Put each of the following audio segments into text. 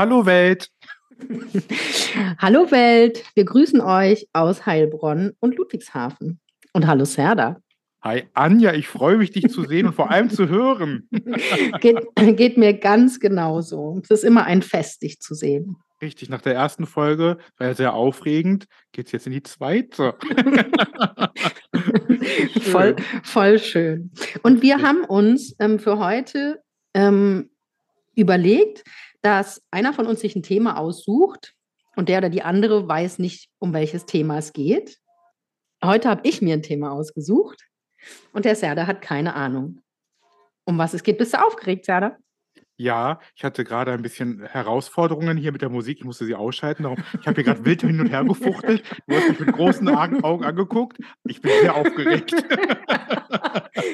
Hallo Welt. Hallo Welt, wir grüßen euch aus Heilbronn und Ludwigshafen. Und hallo Serda. Hi Anja, ich freue mich, dich zu sehen und vor allem zu hören. geht, geht mir ganz genauso. Es ist immer ein Fest, dich zu sehen. Richtig, nach der ersten Folge war ja sehr aufregend, geht es jetzt in die zweite. voll, voll schön. Und wir haben uns ähm, für heute ähm, überlegt, dass einer von uns sich ein Thema aussucht und der oder die andere weiß nicht, um welches Thema es geht. Heute habe ich mir ein Thema ausgesucht und der Serda hat keine Ahnung. Um was es geht. Bist du aufgeregt, Serda? Ja, ich hatte gerade ein bisschen Herausforderungen hier mit der Musik. Ich musste sie ausschalten. Darum, ich habe hier gerade wild hin und her gefuchtelt. Du hast mich mit großen Augen angeguckt. Ich bin sehr aufgeregt.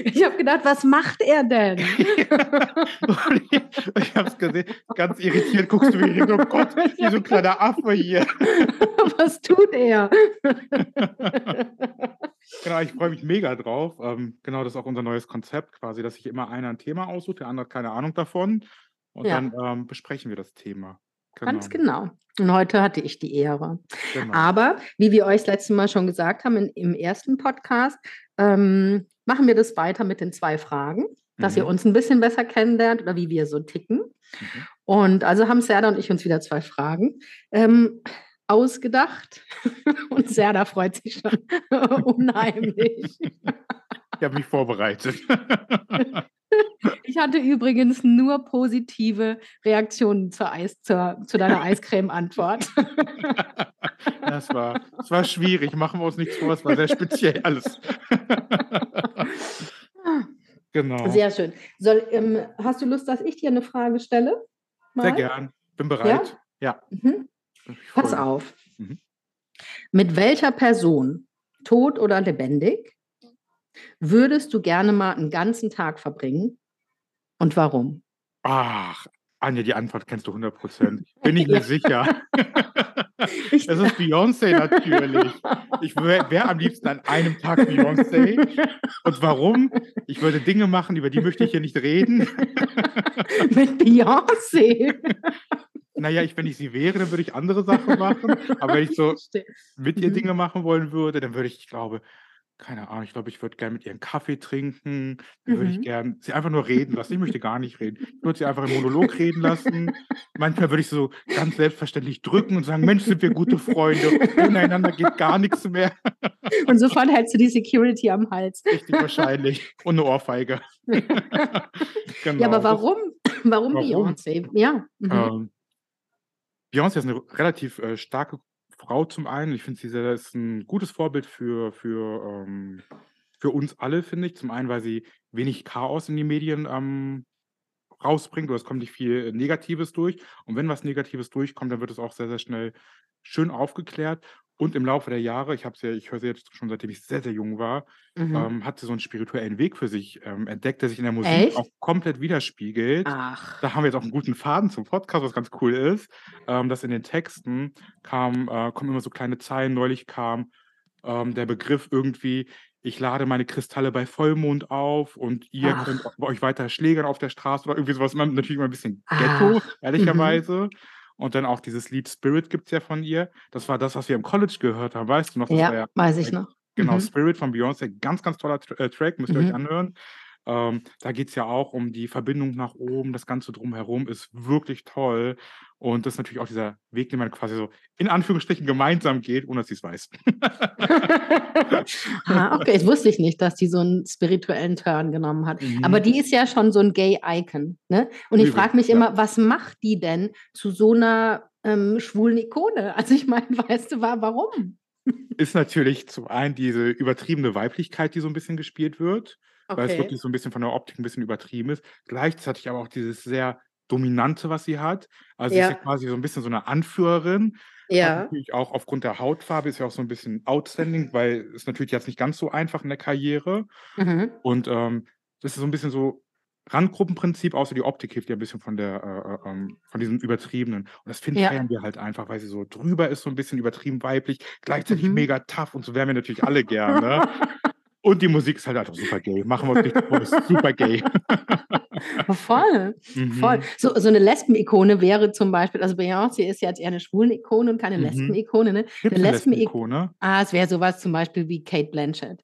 Ich habe gedacht, was macht er denn? ich ich habe es gesehen. Ganz irritiert guckst du mich hin. Oh Gott, wie so ein kleiner Affe hier. Was tut er? Genau, ich freue mich mega drauf. Ähm, genau, das ist auch unser neues Konzept quasi, dass sich immer einer ein Thema aussucht, der andere hat keine Ahnung davon. Und Ja. dann ähm, besprechen wir das Thema. Ganz genau. Und heute hatte ich die Ehre. Genau. Aber wie wir euch das letzte Mal schon gesagt haben in, im ersten Podcast, ähm, machen wir das weiter mit den zwei Fragen, dass ihr Mhm. uns ein bisschen besser kennenlernt oder wie wir so ticken. Mhm. Und also haben Serda und ich uns wieder zwei Fragen ähm, ausgedacht. Und Serda freut sich schon unheimlich. Ich habe mich vorbereitet. Ich hatte übrigens nur positive Reaktionen zur Eis, zur, zu deiner Eiscreme-Antwort. Das war, das war schwierig, machen wir uns nichts vor, es war sehr speziell alles. genau. Sehr schön. Soll, ähm, hast du Lust, dass ich dir eine Frage stelle? Sehr Mal? gern. Bin bereit. Ja. Mhm. Pass auf. Mhm. Mit welcher Person, tot oder lebendig, würdest du gerne mal einen ganzen Tag verbringen? Und warum? Ach, Anja, die Antwort kennst du 100 Prozent. Bin ich mir sicher. Ich- Es ist Beyoncé natürlich. Ich wäre wär am liebsten an einem Tag Beyoncé. Und warum? Ich würde Dinge machen, über die möchte ich hier nicht reden. Mit Beyoncé. Naja, ich, wenn ich sie wäre, dann würde ich andere Sachen machen. Aber wenn ich so mit ihr Mhm. Dinge machen wollen würde, dann würde ich, ich glaube, keine Ahnung, ich glaube, ich würde gerne mit ihr einen Kaffee trinken. Dann würde ich Mhm. gerne sie einfach nur reden lassen. Ich möchte gar nicht reden. Ich würde sie einfach im Monolog reden lassen. Manchmal würde ich so ganz selbstverständlich drücken und sagen, Mensch, sind wir gute Freunde. Ohne einander geht gar nichts mehr. Und sofort hältst du die Security am Hals. Richtig wahrscheinlich. Und eine Ohrfeige. genau. Ja, aber warum? Warum, Warum? Beyoncé? Ja. Mhm. Ähm, Beyoncé ist eine relativ äh, starke Frau zum einen. Ich finde, sie ist ein gutes Vorbild für, für, ähm, für uns alle, finde ich. Zum einen, weil sie wenig Chaos in die Medien ähm, rausbringt oder es kommt nicht viel Negatives durch. Und wenn was Negatives durchkommt, dann wird es auch sehr, sehr schnell schön aufgeklärt. Und im Laufe der Jahre, ich habe ja, ich höre sie jetzt schon seitdem ich sehr, sehr jung war, Mhm. ähm, hat sie so einen spirituellen Weg für sich ähm, entdeckt, der sich in der Musik Echt? auch komplett widerspiegelt. Ach. Da haben wir jetzt auch einen guten Faden zum Podcast, was ganz cool ist, ähm, dass in den Texten kam, äh, kommen immer so kleine Zeilen. Neulich kam ähm, der Begriff irgendwie, ich lade meine Kristalle bei Vollmond auf und ihr Ach. könnt euch weiter schlägern auf der Straße oder irgendwie sowas. Natürlich immer ein bisschen Ghetto, Ach, ehrlicherweise. Und dann auch dieses Lied Spirit gibt es ja von ihr. Das war das, was wir im College gehört haben, weißt du noch? Das war Ja, weiß ich noch. Genau, Mhm. Spirit von Beyoncé, ganz, ganz toller Tra- äh, Track, müsst ihr euch Mhm. anhören. Ähm, da geht es ja auch um die Verbindung nach oben, das Ganze drumherum ist wirklich toll. Und das ist natürlich auch dieser Weg, den man quasi so in Anführungsstrichen gemeinsam geht, ohne dass sie es weiß. ah, okay, das wusste ich nicht, dass die so einen spirituellen Turn genommen hat. Mhm. Aber die ist ja schon so ein Gay-Icon. Ne? Und ich frage mich ja. immer, was macht die denn zu so einer ähm, schwulen Ikone? Also ich meine, weißt du, wa- warum? ist natürlich zum einen diese übertriebene Weiblichkeit, die so ein bisschen gespielt wird. Weil es Okay. wirklich so 'n bisschen von der Optik 'n bisschen übertrieben ist. Gleichzeitig aber auch dieses sehr Dominante, was sie hat. Also, sie ist ja Ja. quasi so 'n bisschen so 'ne Anführerin, Ja. natürlich auch aufgrund der Hautfarbe ist ja auch so 'n bisschen outstanding, weil ist natürlich jetzt nicht ganz so einfach in der Karriere. Mhm. Und, ähm, das ist so 'n bisschen so Randgruppenprinzip, außer die Optik hilft ihr 'n bisschen von der äh, äh, ähm, von diesem Übertriebenen. Und das finden Ja. feiern wir halt einfach, weil sie so drüber ist, so 'n bisschen übertrieben weiblich, gleichzeitig Mhm. mega tough und so wären wir natürlich alle gern, ne? Und die Musik ist halt einfach super gay. Machen wir uns ist super gay. Voll, voll. Mhm. So so 'ne Lesben-Ikone wäre zum Beispiel also, Beyoncé ist ja jetzt eher 'ne Schwulen-Ikone und keine Mhm. Lesben-Ikone, ne? 'Ne Gibt's 'ne Lesben-Ik Lesben-Ikone? ah, es wäre so was zum Beispiel wie Cate Blanchett.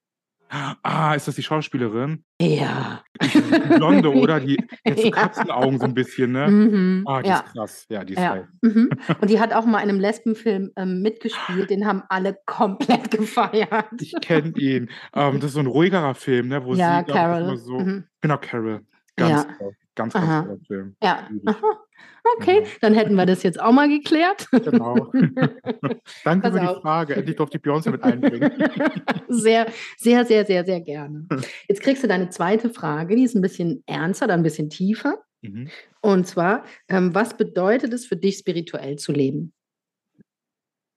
Ah, ist das die Schauspielerin? Ja. Die Blonde, oder? Die hat so Ja. Katzenaugen so 'n bisschen, ne? Mhm. Ah, die Ja. ist krass. Ja, die ist Ja. geil. Mhm. Und die hat auch mal in 'nem Lesbenfilm, ähm, mitgespielt, den haben alle komplett gefeiert. Ich kenne ihn. Ähm, das ist so 'n ruhigerer Film, ne, wo Ja, sie, Carol. so Mhm. genau, Carol. Ganz Ja. toll. Ganz, ganz toller Film. Ja. Okay, Genau. dann hätten wir das jetzt auch mal geklärt. Genau. Danke Pass für die auf. Frage. Endlich durfte ich Beyoncé mit einbringen. Sehr, sehr, sehr, sehr, sehr gerne. Jetzt kriegst du deine zweite Frage, die ist 'n bisschen ernster oder 'n bisschen tiefer. Mhm. Und zwar, ähm, was bedeutet es für dich, spirituell zu leben?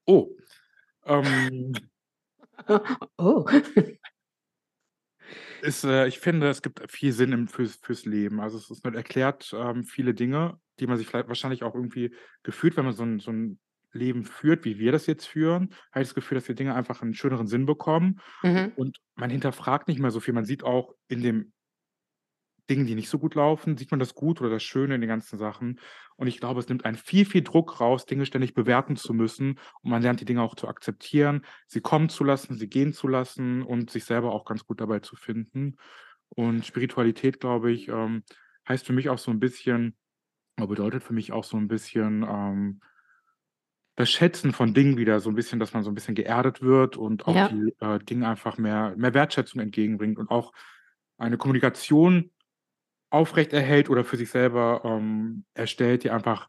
Oh. Ähm Oh. ist, äh ich finde, es gibt viel Sinn im fürs fürs Leben. Also, es ist man erklärt, ähm, viele Dinge, die man sich vielleicht wahrscheinlich auch irgendwie gefühlt, wenn man so 'n so 'n Leben führt, wie wir das jetzt führen, habe ich das Gefühl, dass wir Dinge einfach 'n schöneren Sinn bekommen Mhm. und man hinterfragt nicht mehr so viel. Man sieht auch in dem Dingen, die nicht so gut laufen, sieht man das Gut oder das Schöne in den ganzen Sachen. Und ich glaube, es nimmt einen viel, viel Druck raus, Dinge ständig bewerten zu müssen und man lernt die Dinge auch zu akzeptieren, sie kommen zu lassen, sie gehen zu lassen und sich selber auch ganz gut dabei zu finden. Und Spiritualität, glaube ich, ähm, heißt für mich auch so 'n bisschen oder bedeutet für mich auch so 'n bisschen, ähm das Schätzen von Dingen wieder so 'n bisschen dass man so 'n bisschen geerdet wird und auch Ja. die, äh, Dinge einfach mehr mehr Wertschätzung entgegenbringt und auch eine Kommunikation aufrechterhält oder für sich selber, ähm, erstellt, die einfach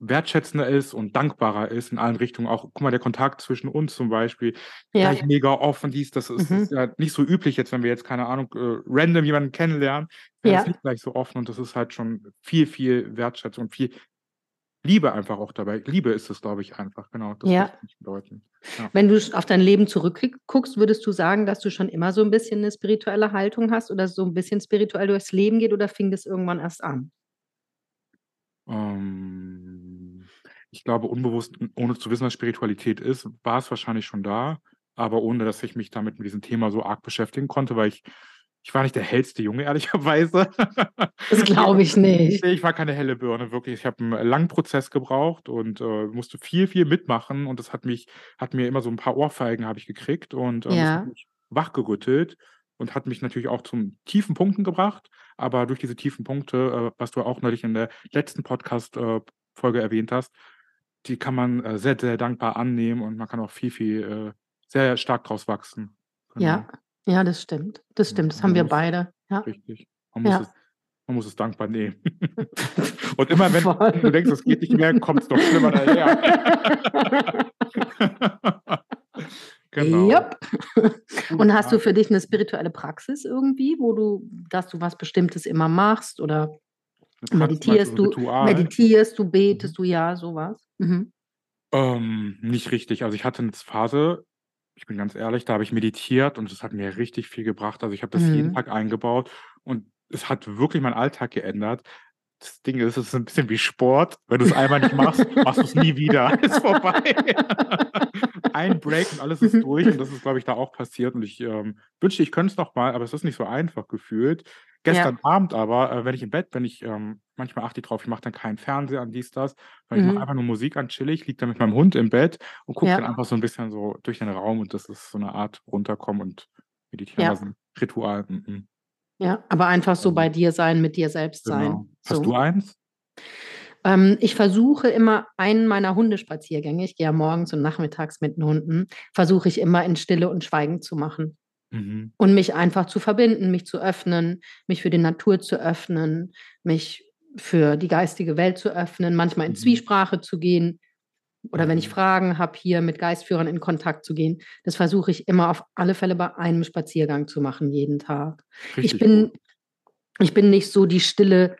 wertschätzender ist und dankbarer ist in allen Richtungen. Auch guck mal, der Kontakt zwischen uns zum Beispiel, Ja. gleich mega offen, dies, das ist ist Mhm. ja nicht so üblich jetzt, wenn wir jetzt, keine Ahnung, äh, random jemanden kennenlernen, wäre das Ja. nicht gleich so offen und das ist halt schon viel, viel Wertschätzung und viel Liebe einfach auch dabei. Liebe ist es, glaube ich, einfach, genau. Das Ja. bedeuten. Ja. Wenn du auf dein Leben zurückkick guckst, würdest du sagen, dass du schon immer so 'n bisschen 'ne spirituelle Haltung hast oder so 'n bisschen spirituell durchs Leben geht oder fing das irgendwann erst an? Ähm, ich glaube, unbewusst, ohne zu wissen, was Spiritualität ist, war es wahrscheinlich schon da, aber ohne dass ich mich damit mit diesem Thema so arg beschäftigen konnte, weil ich ich war nicht der hellste Junge, ehrlicherweise. Das glaube ich nicht. Ich war keine helle Birne, wirklich. Ich habe 'n langen Prozess gebraucht und, äh, musste viel, viel mitmachen und das hat mich hat mir immer so 'n paar Ohrfeigen habe ich gekriegt und, hat Ja. wachgerüttelt und hat mich natürlich auch zum tiefen Punkten gebracht. Aber durch diese tiefen Punkte, äh, was du auch neulich in der letzten Podcast äh, erwähnt hast, die kann man, äh, sehr, sehr dankbar annehmen und man kann auch viel, viel, äh sehr stark draus wachsen. Genau. Ja, ja, das stimmt. Das stimmt. Das man haben wir muss beide. Ja. richtig. Man muss Ja. es man muss es dankbar nehmen. Und immer wenn Voll. du denkst, es geht nicht mehr, kommt's noch schlimmer daher. Genau. Gute Und hast du für dich 'ne spirituelle Praxis irgendwie, wo du dass du was Bestimmtes immer machst oder meditierst du Ritual? meditierst du, Mhm. betest du, ja, so was? Mhm. Ähm, nicht richtig. Also, ich hatte 'ne Phase, ich bin ganz ehrlich, da habe ich meditiert und das hat mir richtig viel gebracht. Also, ich habe das jeden Mhm. Tag eingebaut und es hat wirklich meinen Alltag geändert. Das Ding ist, es ist 'n bisschen wie Sport. Wenn du's einmal nicht machst, machst du's nie wieder. Ist vorbei. Ein Break und alles ist Mhm. durch und das ist, glaube ich, da auch passiert und ich, ähm, wünschte, ich könnte es noch mal, aber es ist nicht so einfach gefühlt. Gestern Ja. Abend aber, äh, wenn ich im Bett bin, ich, ähm manchmal achte ich drauf, ich mache dann keinen Fernseher an, dies, das, sondern ich mache Mhm. einfach nur Musik an, chillig, liege dann mit meinem Hund im Bett und gucke dann Ja. einfach so 'n bisschen so durch den Raum und das ist so 'ne Art Runterkommen und Meditieren, Ja. Ritual. Mhm. Ja, aber einfach so bei dir sein, mit dir selbst sein, Genau. Hast so. du eins? Ähm, ich versuche immer einen meiner Hundespaziergänge ich gehe ja morgens und nachmittags mit den Hunden versuche ich immer in Stille und Schweigen zu machen. Mhm. Und mich einfach zu verbinden, mich zu öffnen, mich für die Natur zu öffnen, mich für die geistige Welt zu öffnen, manchmal in Mhm. Zwiesprache zu gehen. Oder wenn ich Mhm. Fragen habe, hier mit Geistführern in Kontakt zu gehen, das versuche ich immer auf alle Fälle bei einem Spaziergang zu machen, jeden Tag. Ich Richtig bin gut. ich bin nicht so die stille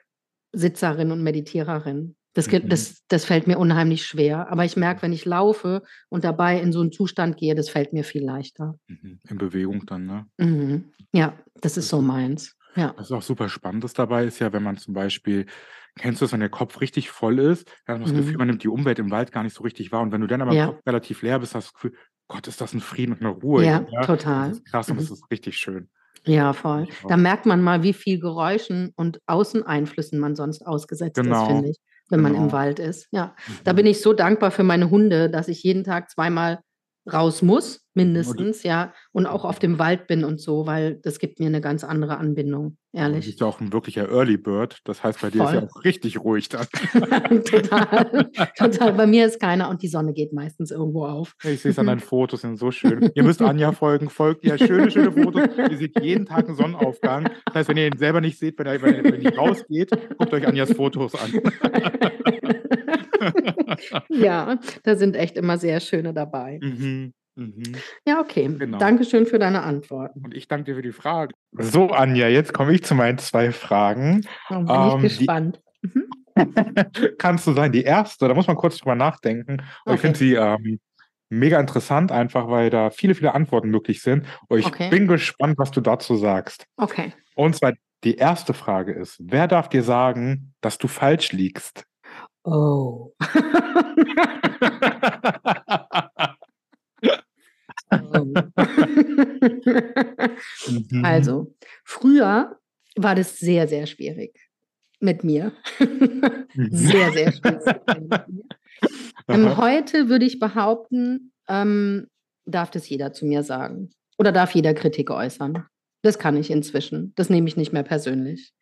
Sitzerin und Meditiererin. Das Mhm. das das fällt mir unheimlich schwer. Aber ich merke, wenn ich laufe und dabei in so 'n Zustand gehe, das fällt mir viel leichter. Mhm. In Bewegung dann, ne? Mhm. Ja, das ist so meins. Ja. was auch super Spannendes dabei ist ja, wenn man zum Beispiel kennst du das, wenn der Kopf richtig voll ist, dann hat man das Gefühl, Mhm. man nimmt die Umwelt im Wald gar nicht so richtig wahr. Und wenn du dann aber Ja. Kopf relativ leer bist, hast du das Gefühl: „Gott, ist das 'n Frieden und 'ne Ruhe Ja, in mir.“ Das total. ist krass und das Mhm. ist richtig schön. Ja, voll. Ich Da merkt man mal, wie viel Geräuschen und Außeneinflüssen man sonst ausgesetzt ist, Genau, finde ich, wenn man im genau. Wald ist. Ja, da Mhm. bin ich so dankbar für meine Hunde, dass ich jeden Tag zweimal raus muss, mindestens, ja, und auch auf dem Wald bin und so, weil das gibt mir 'ne ganz andere Anbindung, Aber du ehrlich. bist ja auch 'n wirklicher Early Bird. Das heißt, bei dir ist ja Voll. auch richtig ruhig dann. Total, total. Bei mir ist keiner und die Sonne geht meistens irgendwo auf. Ich sehe es an deinen Fotos, sind so schön. Ihr müsst Anja folgen, folgt ihr. Schöne, schöne Fotos. Ihr seht jeden Tag 'n Sonnenaufgang. Das heißt, wenn ihr ihn selber nicht seht, wenn er wenn er rausgeht, guckt euch Anjas Fotos an. Ja, da sind echt immer sehr schöne dabei. Mhm, mhm. Ja, okay. Genau. Dankeschön für deine Antworten. Und ich danke dir für die Frage. So, Anja, jetzt komme ich zu meinen 2 Fragen. Oh, bin ich Ähm, die gespannt. Mhm. kannst du sein, die erste, da muss man kurz drüber nachdenken. Und ich finde Okay. sie, ähm, mega interessant, einfach weil da viele, viele Antworten möglich sind. Und ich Okay. bin gespannt, was du dazu sagst. Okay. Und zwar die erste Frage ist: Wer darf dir sagen, dass du falsch liegst? Oh. Oh. Mhm. Also, früher war das sehr, sehr schwierig mit mir. Mhm. Sehr, sehr schwierig mit mir. Ähm, heute würde ich behaupten, ähm, darf das jeder zu mir sagen oder darf jeder Kritik äußern. Das kann ich inzwischen. Das nehme ich nicht mehr persönlich.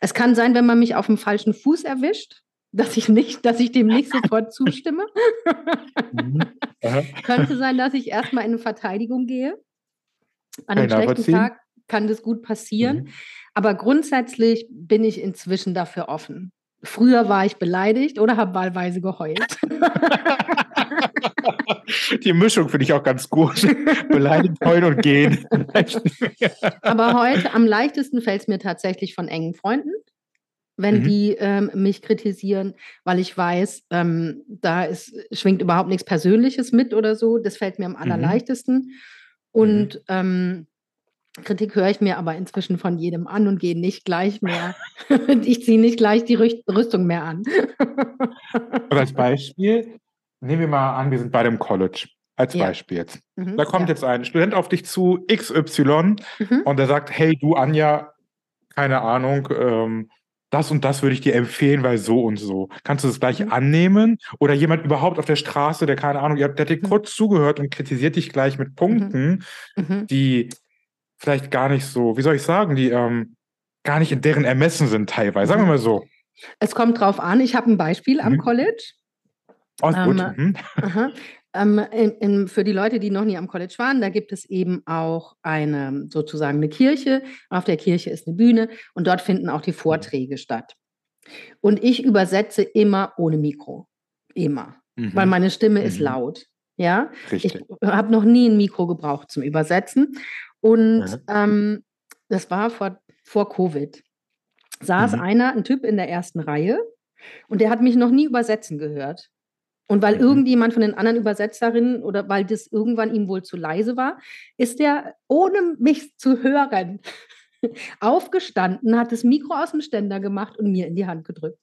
Es kann sein, wenn man mich auf'm falschen Fuß erwischt, dass ich nicht dass ich dem nicht sofort zustimme. Mhm. Könnte sein, dass ich erst mal in 'ne Verteidigung gehe. An Kann 'nem ich schlechten. Tag kann das gut passieren, Mhm. aber grundsätzlich bin ich inzwischen dafür offen. Früher war ich beleidigt oder habe wahlweise geheult. Die Mischung finde ich auch ganz gut. Beleidigt, heulen und gehen. Aber heute am leichtesten fällt's mir tatsächlich von engen Freunden, wenn Mhm. die, ähm, mich kritisieren, weil ich weiß, ähm, da ist schwingt überhaupt nix Persönliches mit oder so. Das fällt mir am Mhm. allerleichtesten. Mhm. Und, ähm, Kritik höre ich mir aber inzwischen von jedem an und gehe nicht gleich mehr ich ziehe nicht gleich die Rüstung mehr an. Und als Beispiel, nehmen wir mal an, wir sind beide im College. Als Ja. Beispiel jetzt. Mhm, Da kommt ja. jetzt ein Student auf dich zu, XY, Mhm. und der sagt: „Hey, du Anja, keine Ahnung, ähm, das und das würde ich dir empfehlen, weil so und so.“ Kannst du das gleich Mhm. annehmen? Oder jemand überhaupt auf der Straße, der keine Ahnung, der hat dir Mhm. kurz zugehört und kritisiert dich gleich mit Mhm. Punkten, Mhm. die vielleicht gar nicht so wie soll ich sagen, die, ähm, gar nicht in deren Ermessen sind teilweise. Sagen wir Mhm. mal so. Es kommt drauf an. Ich habe 'n Beispiel am. College. Oh, ist gut. Ähm, Mhm. Ähm, in in für die Leute, die noch nie am College waren, da gibt es eben auch eine sozusagen 'ne Kirche. Auf der Kirche ist 'ne Bühne und dort finden auch die Mhm. Vorträge statt. Und ich übersetze immer ohne Mikro. Immer. Weil Mhm. meine Stimme ist Mhm. laut, ja? Ich Richtig. habe noch nie 'n Mikro gebraucht zum Übersetzen. Und, Mhm. ähm, das war vor vor Covid. Saß Mhm. einer 'n Typ in der 1. Reihe und der hat mich noch nie übersetzen gehört. Und weil Mhm. irgendjemand von den anderen Übersetzerinnen oder weil das irgendwann ihm wohl zu leise war, ist der, ohne mich zu hören, aufgestanden, hat das Mikro aus'm Ständer gemacht und mir in die Hand gedrückt.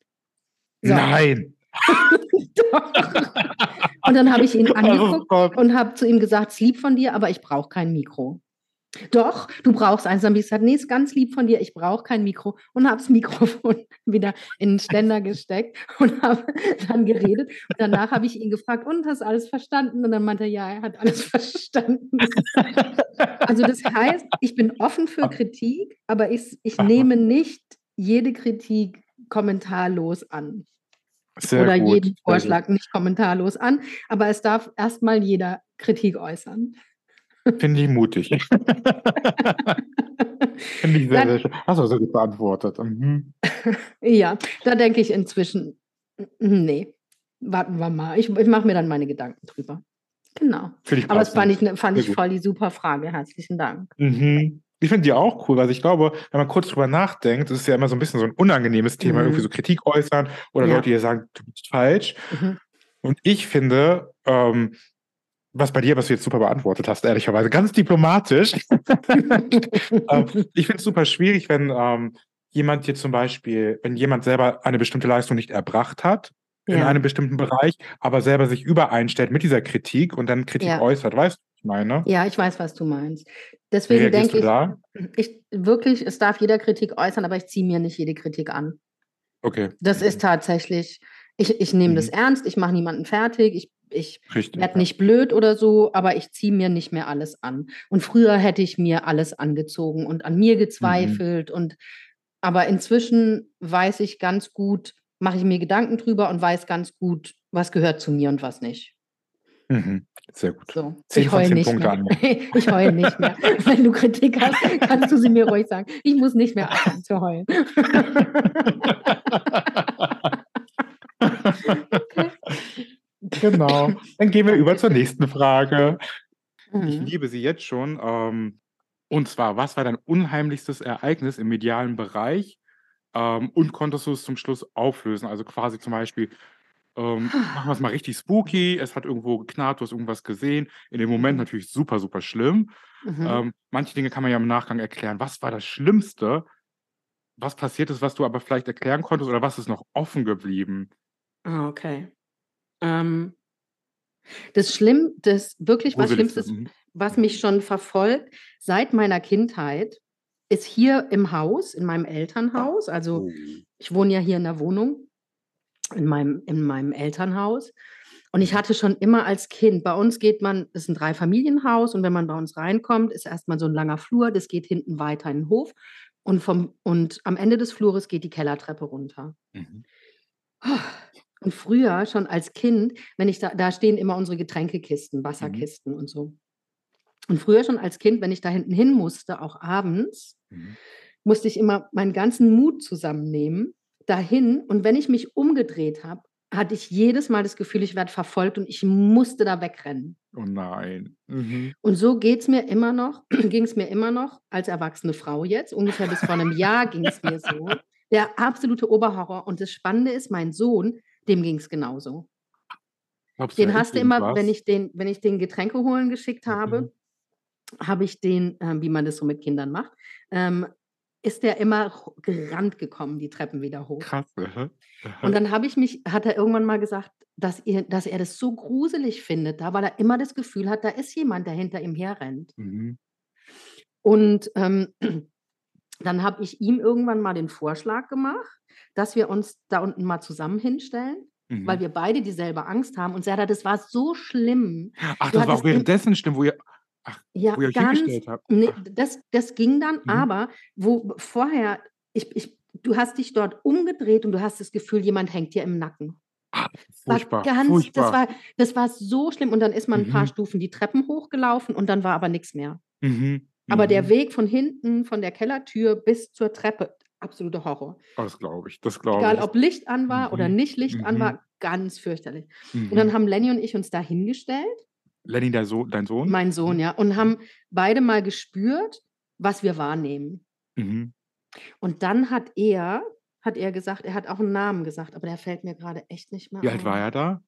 So. Nein. Doch. Und dann habe ich ihn Oh angeguckt Gott. und habe zu ihm gesagt: „Ist lieb von dir, aber ich brauche kein Mikro.“ „Doch, du brauchst eins.“ Dann habe ich gesagt: „Ne, ist ganz lieb von dir, ich brauche kein Mikro.“ Und habe das Mikrofon wieder in 'n Ständer gesteckt und habe dann geredet. Und danach habe ich ihn gefragt: „Und, hast du alles verstanden?“ Und dann meinte er: „Ja, er hat alles verstanden.“ Also, das heißt, ich bin offen für Kritik, aber ich ich nehme nicht jede Kritik kommentarlos an. Sehr Oder gut, jeden gut. Vorschlag nicht kommentarlos an, aber es darf erst mal jeder Kritik äußern. Finde ich mutig. Finde ich sehr, Dann sehr schön. Hast du sehr gut beantwortet. Mhm. Ja, da denke ich inzwischen, n ne, warten wir mal. Ich, ich mache mir dann meine Gedanken drüber. Genau. Aber das fand ich, fand Sehr ich voll die super Frage. Herzlichen Dank. Mhm. Ich finde die auch cool, weil ich glaube, wenn man kurz drüber nachdenkt, ist es ja immer so ein bisschen so ein unangenehmes Thema, Mhm. irgendwie so Kritik äußern oder Ja. Leute, die sagen, du bist falsch. Mhm. Und ich finde, ähm, was bei dir, was du jetzt super beantwortet hast, ehrlicherweise, ganz diplomatisch. ähm, ich finde es super schwierig, wenn ähm, jemand dir zum Beispiel, wenn jemand selber eine bestimmte Leistung nicht erbracht hat in Ja. einem bestimmten Bereich, aber selber sich übereinstellt mit dieser Kritik und dann Kritik Ja. äußert. Weißt du, was ich meine? Ja, ich weiß, was du meinst. Deswegen denke da? ich, ich wirklich, es darf jeder Kritik äußern, aber ich ziehe mir nicht jede Kritik an. Okay. Das ist tatsächlich, ich, ich nehme das Mhm. ernst, ich mache niemanden fertig, ich, ich werde nicht blöd oder so, aber ich ziehe mir nicht mehr alles an. Und früher hätte ich mir alles angezogen und an mir gezweifelt und aber inzwischen weiß ich ganz gut, mache ich mir Gedanken drüber und weiß ganz gut, was gehört zu mir und was nicht. Mhm. Sehr gut. So. Ich heule nicht Punkte mehr. an ich heule nicht mehr. Wenn du Kritik hast, kannst du sie mir ruhig sagen. Ich muss nicht mehr anfangen zu heulen. okay. Genau. Dann gehen wir über zur nächsten Frage. Ich Mhm. liebe sie jetzt schon. Ähm, und zwar, was war dein unheimlichstes Ereignis im medialen Bereich? Ähm, und konntest du es zum Schluss auflösen? Also quasi zum Beispiel, ähm, machen wir es mal richtig spooky, es hat irgendwo geknarrt, du hast irgendwas gesehen. In dem Moment Mhm. natürlich super, super schlimm. Mhm. Ähm, manche Dinge kann man ja im Nachgang erklären. Was war das Schlimmste, was passiert ist, was du aber vielleicht erklären konntest oder was ist noch offen geblieben? Ah, okay. Ähm, das Schlimm, das wirklich was. Schlimmstes, Mhm. was mich schon verfolgt seit meiner Kindheit, ist hier im Haus, in meinem Elternhaus. Also Oh. ich wohne ja hier in der Wohnung, in meinem, in meinem Elternhaus. Und ich hatte schon immer als Kind, bei uns geht man, es ist ein Dreifamilienhaus und wenn man bei uns reinkommt, ist erstmal so ein langer Flur, das geht hinten weiter in den Hof und, vom, und am Ende des Flures geht die Kellertreppe runter. Mhm. Und früher, schon als Kind, wenn ich da, da stehen immer unsere Getränkekisten, Wasserkisten und so. Und früher schon als Kind, wenn ich da hinten hin musste, auch abends, Mhm. musste ich immer meinen ganzen Mut zusammennehmen, dahin. Und wenn ich mich umgedreht habe, hatte ich jedes Mal das Gefühl, ich werde verfolgt und ich musste da wegrennen. Oh nein. Mhm. Und so geht es mir immer noch, ging es mir immer noch als erwachsene Frau jetzt. Ungefähr bis vor einem Jahr ging es mir so. Der absolute Oberhorror. Und das Spannende ist, mein Sohn, dem ging es genauso. Glaubst Den hast du immer, wenn ich den, wenn ich den Getränke holen geschickt habe, Mhm. habe ich den, ähm, wie man das so mit Kindern macht, ähm, ist der immer gerannt gekommen, die Treppen wieder hoch. Krass. aha, aha. Und dann habe ich mich, hat er irgendwann mal gesagt, dass, ihr, dass er das so gruselig findet, da weil er immer das Gefühl hat, da ist jemand, der hinter ihm herrennt. Mhm. Und ähm, dann habe ich ihm irgendwann mal den Vorschlag gemacht, dass wir uns da unten mal zusammen hinstellen, Mhm. weil wir beide dieselbe Angst haben. Und Serda, das war so schlimm. Ach, du das war auch währenddessen schlimm, wo ihr, Ja, wo ihr euch ganz. hingestellt habt. Nee, Ach, das, das ging dann, Mhm. aber wo vorher, ich, ich, du hast dich dort umgedreht und du hast das Gefühl, jemand hängt dir im Nacken. War furchtbar, ganz, furchtbar. das war, das war so schlimm. Und dann ist man ein paar Mhm. Stufen die Treppen hochgelaufen und dann war aber nichts mehr. mhm. Aber der mhm. Weg von hinten, von der Kellertür bis zur Treppe, absoluter Horror. Das glaube ich, das glaube Egal, ich. ob Licht an war oder Mhm. nicht Licht an Mhm. war, ganz fürchterlich. Und dann Mhm. haben Lenny und ich uns da hingestellt, Lenny, der so dein Sohn? mein Sohn, ja, und haben beide mal gespürt, was wir wahrnehmen. Mhm. Und dann hat er, hat er gesagt, er hat auch einen Namen gesagt, aber der fällt mir gerade echt nicht mehr Wie alt war ein. er da?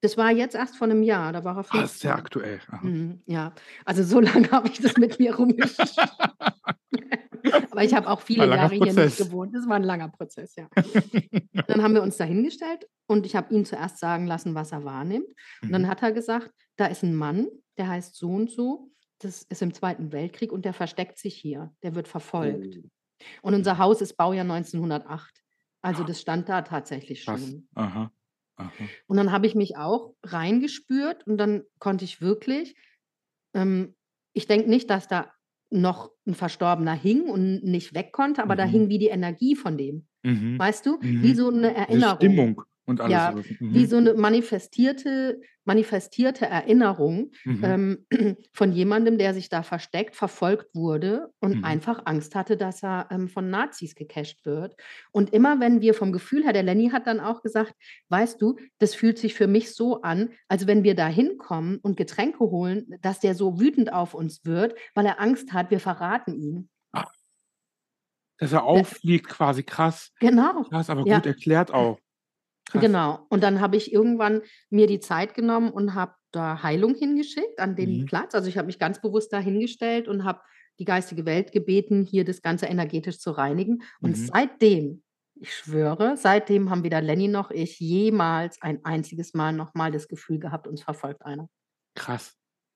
Das war jetzt erst vor einem Jahr, da war er Ah, ist sehr 15. aktuell. Mhm, ja, also so lange habe ich das mit mir rumgeschickt. Aber ich habe auch viele Jahre hier nicht Prozess. gewohnt. Das war ein langer Prozess, ja. Dann haben wir uns da hingestellt und ich habe ihn zuerst sagen lassen, was er wahrnimmt. Und dann Mhm. hat er gesagt, da ist ein Mann, der heißt so und so, das ist im Zweiten Weltkrieg und der versteckt sich hier, der wird verfolgt. Oh, Und unser Haus ist Baujahr 1908. Also das stand da tatsächlich schon. Aha. Aha. Und dann habe ich mich auch reingespürt und dann konnte ich wirklich, ähm, ich denke nicht, dass da noch ein Verstorbener hing und nicht weg konnte, aber da Mhm. hing wie die Energie von dem. Mhm. Weißt du? Wie Mhm. so eine Erinnerung. Stimmung. Und alles Ja, so. wie Mhm. so 'ne manifestierte manifestierte Erinnerung, Mhm. ähm, von jemandem, der sich da versteckt, verfolgt wurde und Mhm. einfach Angst hatte, dass er, ähm, von Nazis gecasht wird. Und immer wenn wir vom Gefühl her der Lenny hat dann auch gesagt: „Weißt du, das fühlt sich für mich so an, als wenn wir da hinkommen und Getränke holen, dass der so wütend auf uns wird, weil er Angst hat, wir verraten ihn.“ Ah. Dass er auffliegt quasi, krass. Genau, Krass, aber ja. gut erklärt auch. Krass. Genau. Und dann habe ich irgendwann mir die Zeit genommen und habe da Heilung hingeschickt an den Mhm. Platz. Also, ich habe mich ganz bewusst da hingestellt und habe die geistige Welt gebeten, hier das Ganze energetisch zu reinigen. Und Mhm. seitdem, ich schwöre, seitdem haben weder Lenny noch ich jemals ein einziges Mal noch mal das Gefühl gehabt, uns verfolgt einer. Krass.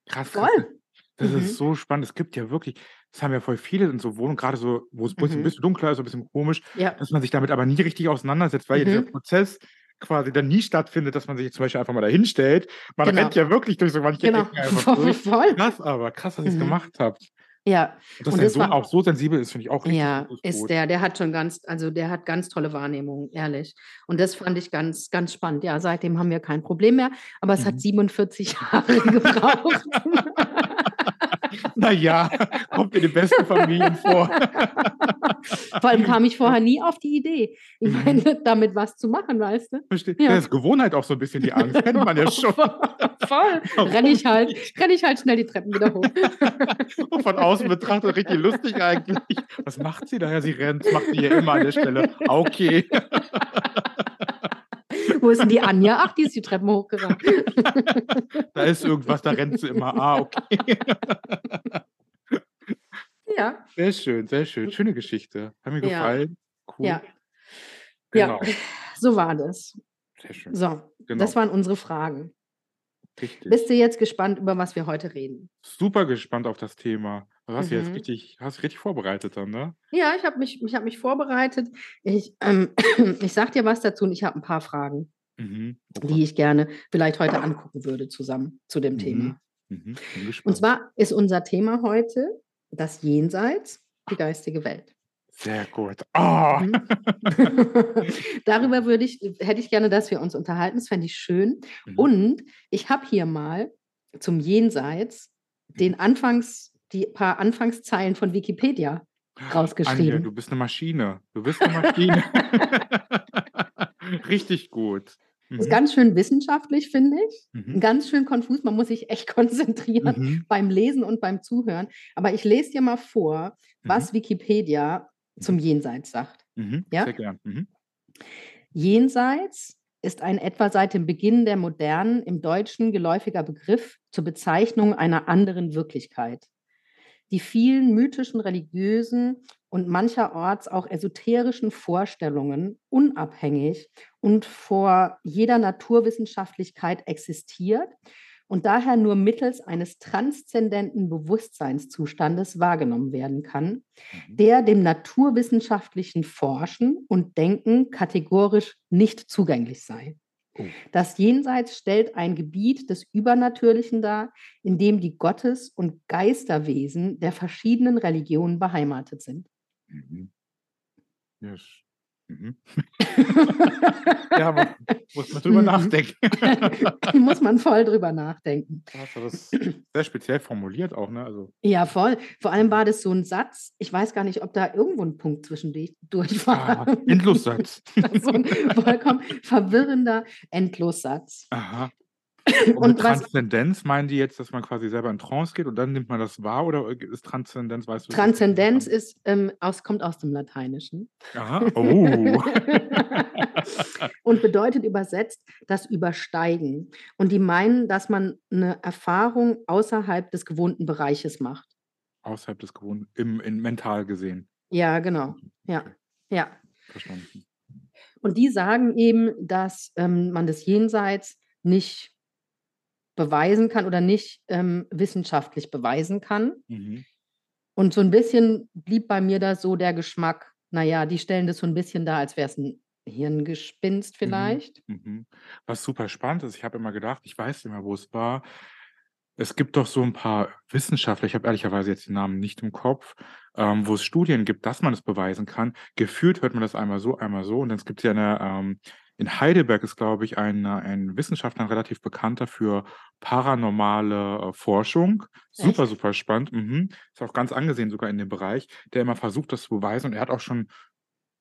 Krass, krass. Voll. Das Mhm. ist so spannend. Es gibt ja wirklich das haben ja voll viele in so Wohnungen, grade so, wo es Mhm. bisschen dunkler ist, so 'n bisschen komisch, Ja. dass man sich damit aber nie richtig auseinandersetzt, weil ja dieser Mhm. Prozess quasi dann nie stattfindet, dass man sich zum Beispiel einfach mal da hinstellt. Man Genau. rennt ja wirklich durch so manche Genau. Ecken einfach durch. voll. Krass aber, krass, dass ihr's Mhm. gemacht habt. Ja. Und dass Und das Sohn war auch so sensibel ist, finde ich auch richtig, Ja, ist der. Der hat schon ganz also, der hat ganz tolle Wahrnehmung, ehrlich. Und das fand ich ganz, ganz spannend. Ja, seitdem haben wir kein Problem mehr, aber es hat Mhm. 47 Jahre gebraucht. Na ja, kommt in den besten Familien vor. Vor allem kam ich vorher nie auf die Idee. Ich Mhm. meine, damit was zu machen, weißt du? Verstehe. Ja, Ja. ist Gewohnheit auch so 'n bisschen die Angst, kennt man ja schon. Voll. Warum Renne ich halt renne ich halt schnell die Treppen wieder hoch. Und von außen betrachtet richtig lustig eigentlich. Was macht sie da? Ja, sie rennt. Das macht sie ja immer an der Stelle. Okay. Wo ist denn die Anja? Ach, die ist die Treppen hochgerannt. Da ist irgendwas, da rennt sie immer. Ah, okay. Ja. Sehr schön, sehr schön. Schöne Geschichte. Hat mir Ja. gefallen. Cool. Ja. Ja, Genau. so war das. Sehr schön. So, Genau. das waren unsere Fragen. Richtig. Bist du jetzt gespannt, über was wir heute reden? Super gespannt auf das Thema. Du hast dich jetzt Mhm. richtig hast richtig vorbereitet dann, ne? Ja, ich habe mich ich habe mich vorbereitet. Ich, ähm, ich sage dir was dazu und ich habe 'n paar Fragen, Mhm. Oh die ich gerne vielleicht heute angucken würde zusammen zu dem Thema. Mhm. Mhm. Bin Und zwar ist unser Thema heute das Jenseits, die geistige Welt. Sehr gut. Mhm. Darüber würde ich hätte ich gerne, dass wir uns unterhalten. Das fände ich schön. Mhm. Und ich habe hier mal zum Jenseits den Mhm. Anfangs die paar Anfangszeilen von Wikipedia Anja, rausgeschrieben. du bist 'ne Maschine. Du bist 'ne Maschine. Richtig gut. Ist Mhm. ganz schön wissenschaftlich, finde ich. Mhm. Ganz schön konfus. Man muss sich echt konzentrieren Mhm. beim Lesen und beim Zuhören. Aber ich lese dir mal vor, Mhm. was Wikipedia zum Mhm. Jenseits sagt. Mhm. Ja? Sehr gern. Mhm. Jenseits ist ein etwa seit dem Beginn der Modernen im Deutschen geläufiger Begriff zur Bezeichnung einer anderen Wirklichkeit. Die vielen mythischen, religiösen und mancherorts auch esoterischen Vorstellungen unabhängig und vor jeder Naturwissenschaftlichkeit existiert und daher nur mittels eines transzendenten Bewusstseinszustandes wahrgenommen werden kann, Mhm. der dem naturwissenschaftlichen Forschen und Denken kategorisch nicht zugänglich sei. Oh. Das Jenseits stellt ein Gebiet des Übernatürlichen dar, in dem die Gottes- und Geisterwesen der verschiedenen Religionen beheimatet sind. Mhm. Yes. Mhm. Ja, aber muss man drüber Mhm. nachdenken. Muss man voll drüber nachdenken. Krass, aber das ist sehr speziell formuliert auch, ne? Also Ja, voll. Vor allem war das so 'n Satz, ich weiß gar nicht, ob da irgendwo 'n Punkt zwischendurch durch Ah, war. Endlossatz. So 'n vollkommen verwirrender Endlossatz. Aha. Und Und Transzendenz meinen die jetzt, dass man quasi selber in Trance geht und dann nimmt man das wahr oder ist Transzendenz, weißt du Transzendenz ist, ähm, aus kommt aus dem Lateinischen. Aha. Oh. Und bedeutet übersetzt das Übersteigen. Und die meinen, dass man 'ne Erfahrung außerhalb des gewohnten Bereiches macht. Außerhalb des Gewohnten, im in mental gesehen. Ja, genau. Ja, ja. verstanden. Und die sagen eben, dass, ähm, man das Jenseits nicht beweisen kann oder nicht, ähm, wissenschaftlich beweisen kann. Mhm. Und so 'n bisschen blieb bei mir da so der Geschmack, na ja, die stellen das so 'n bisschen dar, als wär's 'n Hirngespinst Mhm. vielleicht. Mhm. Was super spannend ist, ich habe immer gedacht, ich weiß nicht mehr, wo es war. Es gibt doch so 'n paar Wissenschaftler, ich habe ehrlicherweise jetzt die Namen nicht im Kopf, ähm, wo es Studien gibt, dass man es beweisen kann. Gefühlt hört man das einmal so, einmal so und dann gibt's ja 'ne, ähm in Heidelberg ist, glaube ich, ein, ein Wissenschaftler, relativ bekannter für paranormale äh, Forschung. Super, Echt? super spannend. Mhm. Ist auch ganz angesehen sogar in dem Bereich, der immer versucht, das zu beweisen. Und er hat auch schon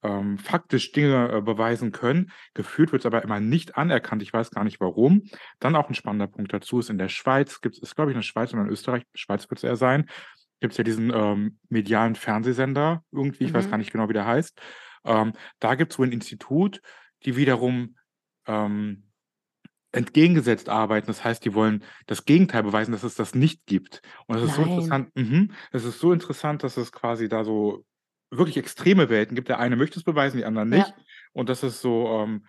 ähm, faktisch Dinge äh, beweisen können. Geführt wird es aber immer nicht anerkannt. Ich weiß gar nicht warum. Dann auch ein spannender Punkt dazu ist, in der Schweiz gibt es, ist glaube ich in der Schweiz oder in Österreich, Schweiz wird es eher sein, gibt es ja diesen ähm, medialen Fernsehsender irgendwie, ich weiß gar Mhm. nicht genau, wie der heißt. Ähm, da gibt es wohl ein Institut, die wiederum ähm, entgegengesetzt arbeiten. Das heißt, die wollen das Gegenteil beweisen, dass es das nicht gibt. Und das ist so interessant, mhm, es ist so interessant, dass es quasi da so wirklich extreme Welten gibt. Der eine möchte es beweisen, die anderen nicht. Ja. Und dass es so ähm,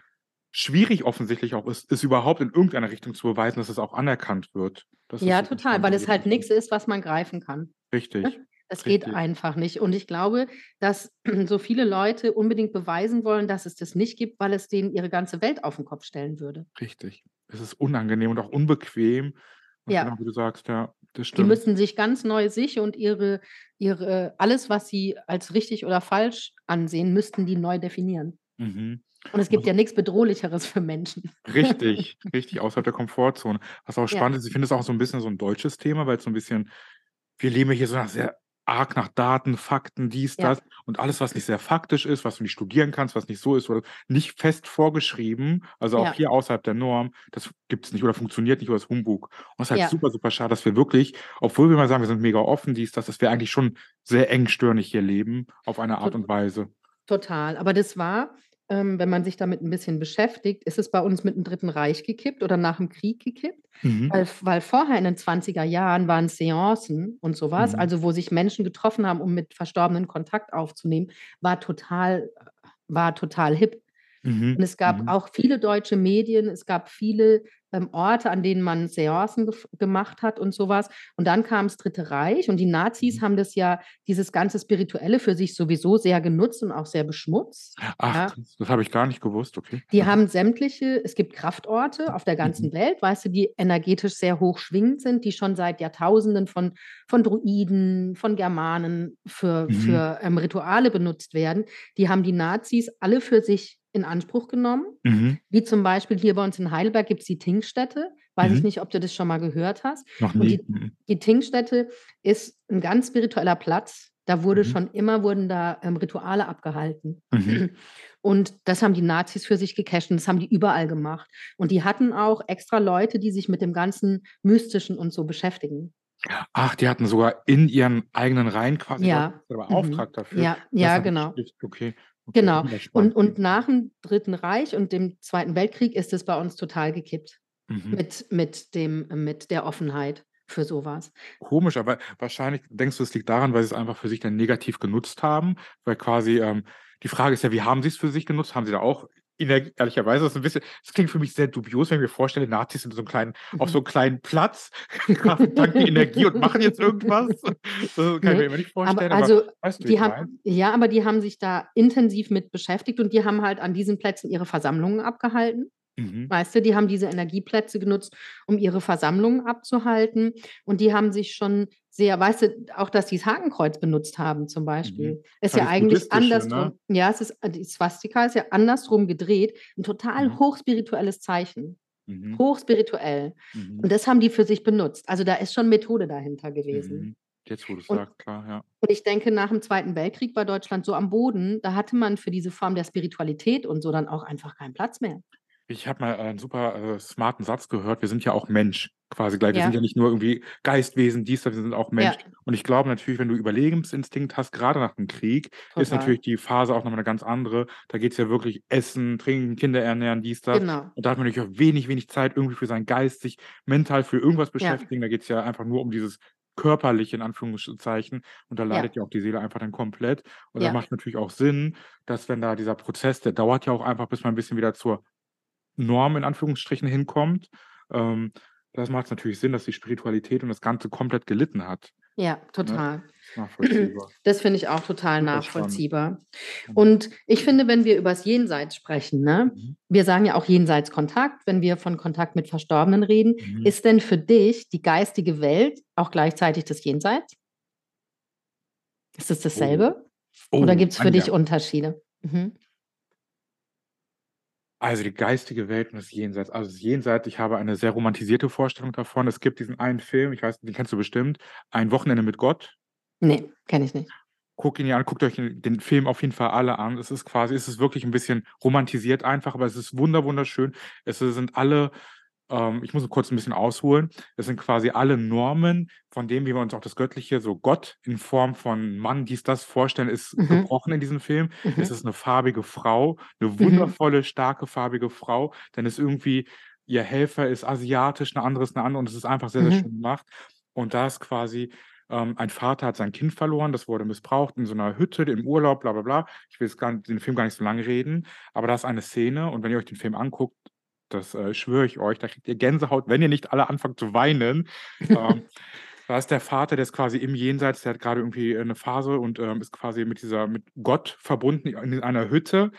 schwierig offensichtlich auch ist, ist überhaupt in irgendeiner Richtung zu beweisen, dass es auch anerkannt wird. Das ist Ja, total, weil es halt nichts ist, was man greifen kann. Richtig, Das geht richtig. einfach nicht. Und ich glaube, dass so viele Leute unbedingt beweisen wollen, dass es das nicht gibt, weil es denen ihre ganze Welt auf den Kopf stellen würde. Richtig. Es ist unangenehm und auch unbequem. Und Ja. genau wie du sagst, ja, das Die stimmt. müssen sich ganz neu sich und ihre, ihre, alles, was sie als richtig oder falsch ansehen, müssten die neu definieren. Mhm. Und es gibt ja nichts Bedrohlicheres für Menschen. Richtig, richtig, außerhalb der Komfortzone. Was auch Ja. spannend ist, ich finde es auch so ein bisschen so ein deutsches Thema, weil es so ein bisschen wir leben hier so nach sehr arg nach Daten, Fakten, dies, Ja. das und alles, was nicht sehr faktisch ist, was du nicht studieren kannst, was nicht so ist oder nicht fest vorgeschrieben, also auch Ja. hier außerhalb der Norm, das gibt es nicht oder funktioniert nicht oder ist Humbug. Und es ist halt Ja. super, super schade, dass wir wirklich, obwohl wir mal sagen, wir sind mega offen, dies, das, dass wir eigentlich schon sehr engstirnig hier leben, auf eine Art Tot- und Weise. Total. Aber das war, ähm, wenn man sich damit ein bisschen beschäftigt, ist es bei uns mit dem Dritten Reich gekippt oder nach dem Krieg gekippt. Mhm. Weil, weil vorher in den 20er Jahren waren Seancen und sowas, Mhm. also wo sich Menschen getroffen haben, um mit Verstorbenen Kontakt aufzunehmen, war total, war total hip. Mhm. Und es gab Mhm. auch viele deutsche Medien, es gab viele ähm, Orte, an denen man Seancen gef- gemacht hat und sowas. Und dann kam das Dritte Reich und die Nazis Mhm. haben das ja, dieses ganze Spirituelle für sich sowieso sehr genutzt und auch sehr beschmutzt. Ach, Ja. krass, das habe ich gar nicht gewusst, okay. Die haben sämtliche, es gibt Kraftorte auf der ganzen Mhm. Welt, weißt du, die energetisch sehr hoch schwingend sind, die schon seit Jahrtausenden von, von Druiden, von Germanen für, Mhm. für ähm, Rituale benutzt werden. Die haben die Nazis alle für sich in Anspruch genommen. Mhm. Wie zum Beispiel hier bei uns in Heidelberg gibt es die Tinkstätte. Weiß ich Mhm. nicht, ob du das schon mal gehört hast. Noch Und nie. die, Mhm. die Tinkstätte ist ein ganz spiritueller Platz. Da wurde Mhm. schon immer wurden da ähm, Rituale abgehalten. Mhm. Und das haben die Nazis für sich gecached und das haben die überall gemacht. Und die hatten auch extra Leute, die sich mit dem ganzen Mystischen und so beschäftigen. Ach, die hatten sogar in ihren eigenen Reihen quasi Ja. Leute Mhm. beauftragt dafür. Ja, ja, ich genau. nicht- Okay. Okay. Genau. Und, und nach dem Dritten Reich und dem Zweiten Weltkrieg ist es bei uns total gekippt Mhm. mit, mit, dem, mit der Offenheit für sowas. Komisch, aber wahrscheinlich denkst du, es liegt daran, weil sie es einfach für sich dann negativ genutzt haben, weil quasi ähm, die Frage ist ja, wie haben sie es für sich genutzt? Haben sie da auch Energie, ehrlicherweise, das ist ein bisschen, das klingt für mich sehr dubios, wenn ich mir vorstelle, Nazis sind so einen kleinen, auf so einem kleinen Platz, tanken Energie und machen jetzt irgendwas. Das kann ich Nee, mir immer nicht vorstellen, aber aber, also weißt du, die ich haben, ja, aber die haben sich da intensiv mit beschäftigt und die haben halt an diesen Plätzen ihre Versammlungen abgehalten. Mhm. Weißt du, die haben diese Energieplätze genutzt, um ihre Versammlungen abzuhalten. Und die haben sich schon sehr, weißt du, auch dass die das Hakenkreuz benutzt haben zum Beispiel. Mhm. Ist Ja, eigentlich andersrum. ne? Ja, es ist, äh, die Swastika ist ja andersrum gedreht. Ein total Mhm. hochspirituelles Zeichen. Mhm. Hochspirituell. Mhm. Und das haben die für sich benutzt. Also da ist schon Methode dahinter gewesen. Mhm. Jetzt, wo du sagst, klar, ja. Und ich denke, nach dem Zweiten Weltkrieg war Deutschland so am Boden, da hatte man für diese Form der Spiritualität und so dann auch einfach keinen Platz mehr. Ich habe mal einen super äh, smarten Satz gehört. Wir sind ja auch Mensch, quasi gleich. Wir Ja. sind ja nicht nur irgendwie Geistwesen, dies, das, wir sind auch Mensch. Ja. Und ich glaube natürlich, wenn du Überlebensinstinkt hast, gerade nach dem Krieg, ist Total. natürlich die Phase auch nochmal eine ganz andere. Da geht es ja wirklich Essen, Trinken, Kinder ernähren, dies, das. Genau. Und da hat man natürlich auch wenig, wenig Zeit irgendwie für seinen Geist, sich mental für irgendwas beschäftigen. Da geht es ja einfach nur um dieses körperliche, in Anführungszeichen. Und da Ja. leidet ja auch die Seele einfach dann komplett. Und da Ja. macht natürlich auch Sinn, dass wenn da dieser Prozess, der dauert ja auch einfach, bis man ein bisschen wieder zur Norm in Anführungsstrichen hinkommt. Ähm, das macht natürlich Sinn, dass die Spiritualität und das Ganze komplett gelitten hat. Ja, total. Ist nachvollziehbar. Das finde ich auch total nachvollziehbar. Mhm. Und ich finde, wenn wir übers Jenseits sprechen, ne, Mhm. wir sagen ja auch Jenseitskontakt, wenn wir von Kontakt mit Verstorbenen reden, Mhm. ist denn für dich die geistige Welt auch gleichzeitig das Jenseits? Ist es dasselbe? Oh, Oder gibt es für Anja, dich Unterschiede? Mhm. Also die geistige Welt und das Jenseits. Also das Jenseits, ich habe eine sehr romantisierte Vorstellung davon. Es gibt diesen einen Film, ich weiß, den kennst du bestimmt, Ein Wochenende mit Gott. Nee, kenne ich nicht. Guckt ihn ja an, guckt euch den Film auf jeden Fall alle an. Es ist quasi, es ist wirklich ein bisschen romantisiert einfach, aber es ist wunder wunderschön. Es sind alle ähm, ich muss kurz ein bisschen ausholen. Es sind quasi alle Normen, von denen wie wir uns auch das Göttliche, so Gott in Form von Mann, dies, das vorstellen, ist mhm. gebrochen in diesem Film. Mhm. Es ist eine farbige Frau, eine mhm. wundervolle, starke, farbige Frau, denn es irgendwie, ihr Helfer ist asiatisch, eine andere ist eine andere und es ist einfach sehr, sehr mhm. schön gemacht. Und da ist quasi ähm, ein Vater hat sein Kind verloren, das wurde missbraucht in so einer Hütte im Urlaub, bla bla bla. Ich will jetzt gar, den Film gar nicht so lange reden, aber da ist eine Szene und wenn ihr euch den Film anguckt, das äh, schwöre ich euch. Da kriegt ihr Gänsehaut, wenn ihr nicht alle anfangt zu weinen. ähm, da ist der Vater, der ist quasi im Jenseits, der hat gerade irgendwie eine Phase und ähm, ist quasi mit dieser, mit Gott verbunden in einer Hütte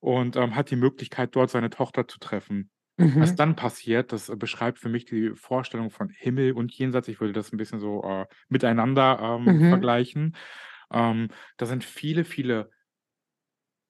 und ähm, hat die Möglichkeit, dort seine Tochter zu treffen. Mhm. Was dann passiert, das äh, beschreibt für mich die Vorstellung von Himmel und Jenseits. Ich würde das ein bisschen so äh, miteinander ähm, mhm. vergleichen. Ähm, da sind viele, viele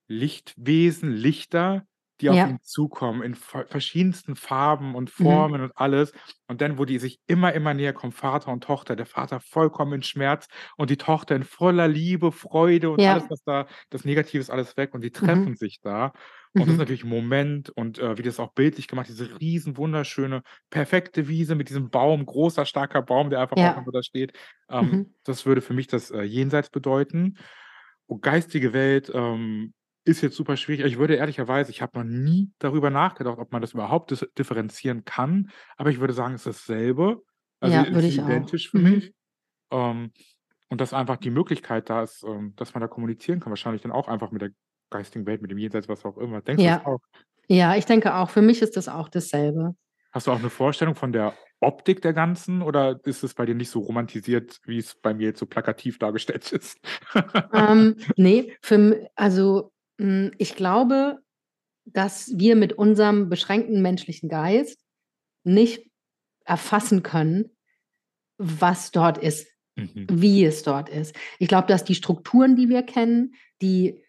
Lichtwesen, Lichter, die auf Ja. ihn zukommen in verschiedensten Farben und Mhm. Formen und alles. Und dann, wo die sich immer, immer näher kommen, Vater und Tochter, der Vater vollkommen in Schmerz und die Tochter in voller Liebe, Freude und alles, was da das Negative ist alles weg und die mhm. treffen sich da. Und das ist mhm. natürlich ein Moment und, äh, wie das auch bildlich gemacht, diese riesen wunderschöne, perfekte Wiese mit diesem Baum, großer, starker Baum, der einfach auch Ja. da steht. Ähm, Mhm. das würde für mich das, äh, Jenseits bedeuten. Und geistige Welt, ähm ist jetzt super schwierig. Ich würde ehrlicherweise ich habe noch nie darüber nachgedacht, ob man das überhaupt differenzieren kann, aber ich würde sagen, es ist dasselbe. Also, Ja, würde ich auch. identisch für Mhm. mich. Ähm, und dass einfach die Möglichkeit da ist, ähm, dass man da kommunizieren kann, wahrscheinlich dann auch einfach mit der geistigen Welt, mit dem Jenseits, was auch immer. Denkst du das Ja. auch? Ja, ich denke auch. Für mich ist das auch dasselbe. Hast du auch eine Vorstellung von der Optik der Ganzen oder ist es bei dir nicht so romantisiert, wie es bei mir jetzt so plakativ dargestellt ist? Ähm, ne, für also ich glaube, dass wir mit unserem beschränkten menschlichen Geist nicht erfassen können, was dort ist, Mhm. wie es dort ist. Ich glaube, dass die Strukturen, die wir kennen, die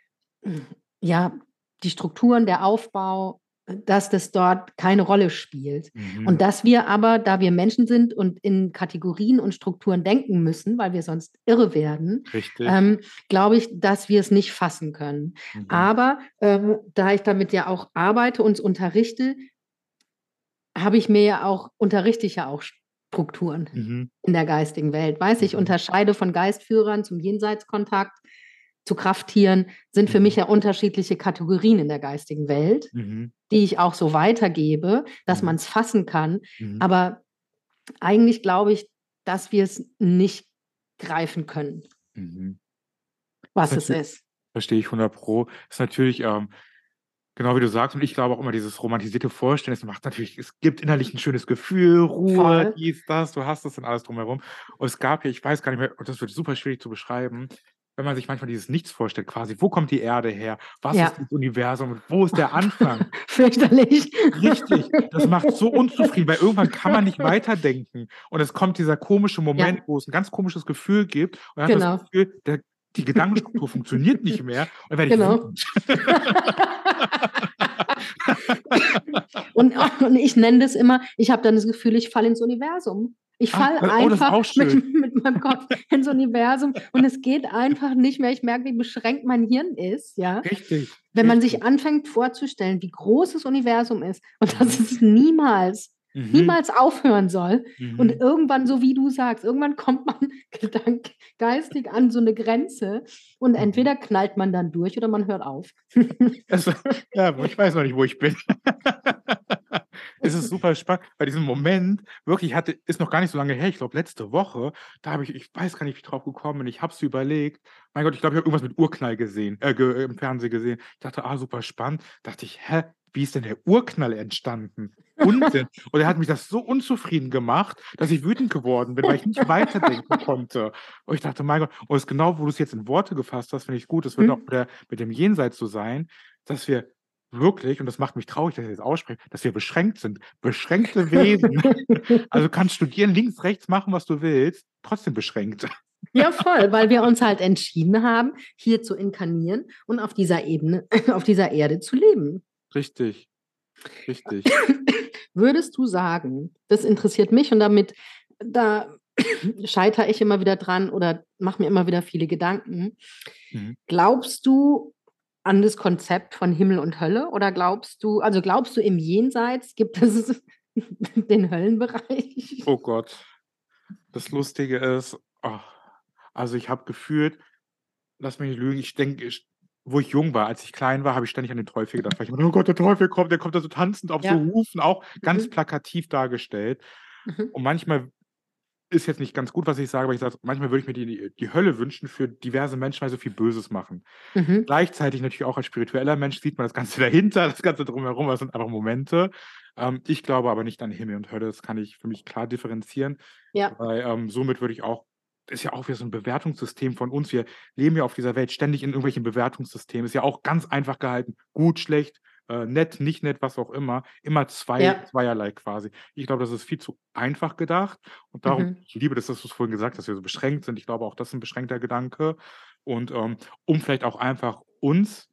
ja, die Strukturen, der Aufbau, dass das dort keine Rolle spielt. Mhm. Und dass wir aber, da wir Menschen sind und in Kategorien und Strukturen denken müssen, weil wir sonst irre werden, ähm, glaube ich, dass wir es nicht fassen können. Mhm. Aber ähm, da ich damit ja auch arbeite und unterrichte, habe ich mir ja auch, unterrichte ich ja auch Strukturen mhm. in der geistigen Welt. Weiß ich, mhm. unterscheide von Geistführern zum Jenseitskontakt zu Krafttieren sind für mich mhm. ja unterschiedliche Kategorien in der geistigen Welt, mhm. Die ich auch so weitergebe, dass mhm. man es fassen kann. Mhm. Aber eigentlich glaube ich, dass wir es nicht greifen können, mhm. was es ist. Verstehe ich 100 Pro. Ist natürlich, ähm, genau wie du sagst, und ich glaube auch immer, dieses romantisierte Vorstellen, es macht natürlich, es gibt innerlich ein schönes Gefühl, Ruhe, Voll. dies, das, du hast das und alles drumherum. Und es gab ja, ich weiß gar nicht mehr, das wird super schwierig zu beschreiben, wenn man sich manchmal dieses Nichts vorstellt, quasi, wo kommt die Erde her? Was ja. ist das Universum? Wo ist der Anfang? Fürchterlich. Richtig. Das macht so unzufrieden, weil irgendwann kann man nicht weiterdenken. Und es kommt dieser komische Moment, ja. wo es ein ganz komisches Gefühl gibt. Und man genau. hat das Gefühl, der, die Gedankenstruktur funktioniert nicht mehr. Und dann werde genau. und, und ich nenne das immer, ich habe dann das Gefühl, ich falle ins Universum. Ich falle oh, einfach mit, mit, meinem Kopf ins Universum und es geht einfach nicht mehr. Ich merke, wie beschränkt mein Hirn ist. Ja? Richtig. Wenn man richtig. sich anfängt vorzustellen, wie groß das Universum ist und dass es niemals, mhm. niemals aufhören soll. Mhm. Und irgendwann, so wie du sagst, irgendwann kommt man gedank, geistig an so eine Grenze und mhm. entweder knallt man dann durch oder man hört auf. Also, ja, ich weiß noch nicht, wo ich bin. es ist super spannend. Bei diesem Moment, wirklich, hatte, ist noch gar nicht so lange her, ich glaube letzte Woche, da habe ich, ich weiß gar nicht, wie ich drauf gekommen bin, ich habe es überlegt. Mein Gott, ich glaube, ich habe irgendwas mit Urknall gesehen, äh, ge, im Fernsehen gesehen. Ich dachte, ah, super spannend. dachte ich, hä, wie ist denn der Urknall entstanden? Unsinn. Und er hat mich das so unzufrieden gemacht, dass ich wütend geworden bin, weil ich nicht weiterdenken konnte. Und ich dachte, mein Gott, und es ist genau, wo du es jetzt in Worte gefasst hast, finde ich gut. Es wird mhm. auch mit, der, mit dem Jenseits so sein, dass wir wirklich, und das macht mich traurig, dass ich das ausspreche, dass wir beschränkt sind. Beschränkte Wesen. also kannst studieren, links, rechts machen, was du willst, trotzdem beschränkt. Ja, voll, weil wir uns halt entschieden haben, hier zu inkarnieren und auf dieser Ebene, auf dieser Erde zu leben. Richtig. Richtig. Würdest du sagen, das interessiert mich und damit, da scheitere ich immer wieder dran oder mache mir immer wieder viele Gedanken. Mhm. Glaubst du an das Konzept von Himmel und Hölle oder glaubst du, also glaubst du im Jenseits gibt es den Höllenbereich? Oh Gott. Das Lustige ist, oh, also ich habe gefühlt, lass mich nicht lügen, ich denke, ich, wo ich jung war, als ich klein war, habe ich ständig an den Teufel gedacht. Weil ich immer, oh Gott, der Teufel kommt, der kommt da so tanzend auf Ja. so Hufen, auch ganz Mhm. plakativ dargestellt. Mhm. Und manchmal ist jetzt nicht ganz gut, was ich sage, aber ich sage, manchmal würde ich mir die, die Hölle wünschen für diverse Menschen, weil sie so viel Böses machen. Mhm. Gleichzeitig natürlich auch als spiritueller Mensch sieht man das Ganze dahinter, das Ganze drumherum, das sind einfach Momente. Ähm, ich glaube aber nicht an Himmel und Hölle, das kann ich für mich klar differenzieren, Ja. weil ähm, somit würde ich auch, ist ja auch wieder so ein Bewertungssystem von uns. Wir leben ja auf dieser Welt ständig in irgendwelchen Bewertungssystemen. Ist ja auch ganz einfach gehalten. Gut, schlecht, äh, nett, nicht nett, was auch immer. Immer zwei, Ja. zweierlei quasi. Ich glaube, das ist viel zu einfach gedacht. Und darum, Mhm. ich liebe das, dass du es vorhin gesagt hast, dass wir so beschränkt sind. Ich glaube auch, das ist ein beschränkter Gedanke. Und ähm, um vielleicht auch einfach uns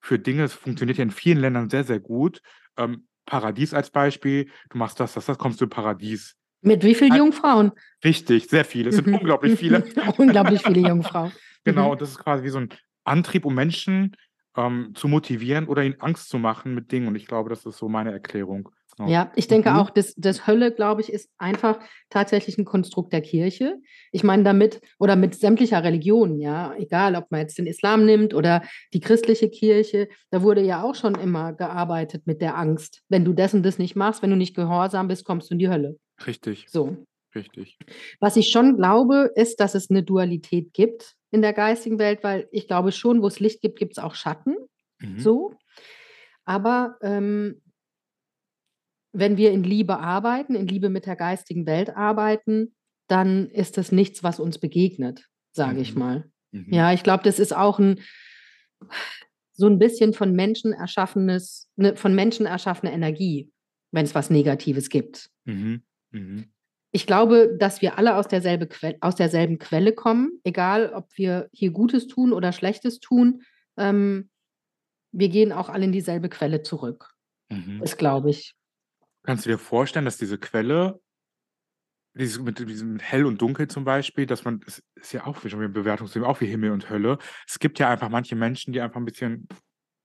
für Dinge, es funktioniert ja in vielen Ländern sehr, sehr gut. Ähm, Paradies als Beispiel, du machst das, das, das, kommst du im Paradies. Mit wie vielen Jungfrauen? Richtig, sehr viele. Es sind Mhm. unglaublich viele. unglaublich viele Jungfrauen. Genau, Mhm. und das ist quasi wie so ein Antrieb, um Menschen ähm, zu motivieren oder ihnen Angst zu machen mit Dingen. Und ich glaube, das ist so meine Erklärung. Genau. Ja, ich denke Mhm. auch, das, das Hölle, glaube ich, ist einfach tatsächlich ein Konstrukt der Kirche. Ich meine damit, oder mit sämtlicher Religion, ja, egal, ob man jetzt den Islam nimmt oder die christliche Kirche, da wurde ja auch schon immer gearbeitet mit der Angst. Wenn du das und das nicht machst, wenn du nicht gehorsam bist, kommst du in die Hölle. Richtig, So. richtig. Was ich schon glaube, ist, dass es eine Dualität gibt in der geistigen Welt, weil ich glaube schon, wo es Licht gibt, gibt es auch Schatten. Mhm. So. Aber ähm, wenn wir in Liebe arbeiten, in Liebe mit der geistigen Welt arbeiten, dann ist das nichts, was uns begegnet, sage ich Mhm. mal. Mhm. Ja, ich glaube, das ist auch ein so ein bisschen von Menschen erschaffenes, ne, von Menschen erschaffene Energie, wenn es was Negatives gibt. Mhm. Mhm. Ich glaube, dass wir alle aus, derselbe Que aus derselben Quelle kommen, egal ob wir hier Gutes tun oder Schlechtes tun. Ähm, wir gehen auch alle in dieselbe Quelle zurück. Mhm. Das glaube ich. Kannst du dir vorstellen, dass diese Quelle, dieses, mit diesem Hell und Dunkel zum Beispiel, dass man, es ist ja auch wie schon wie ein Bewertungssystem, auch wie Himmel und Hölle. Es gibt ja einfach manche Menschen, die einfach ein bisschen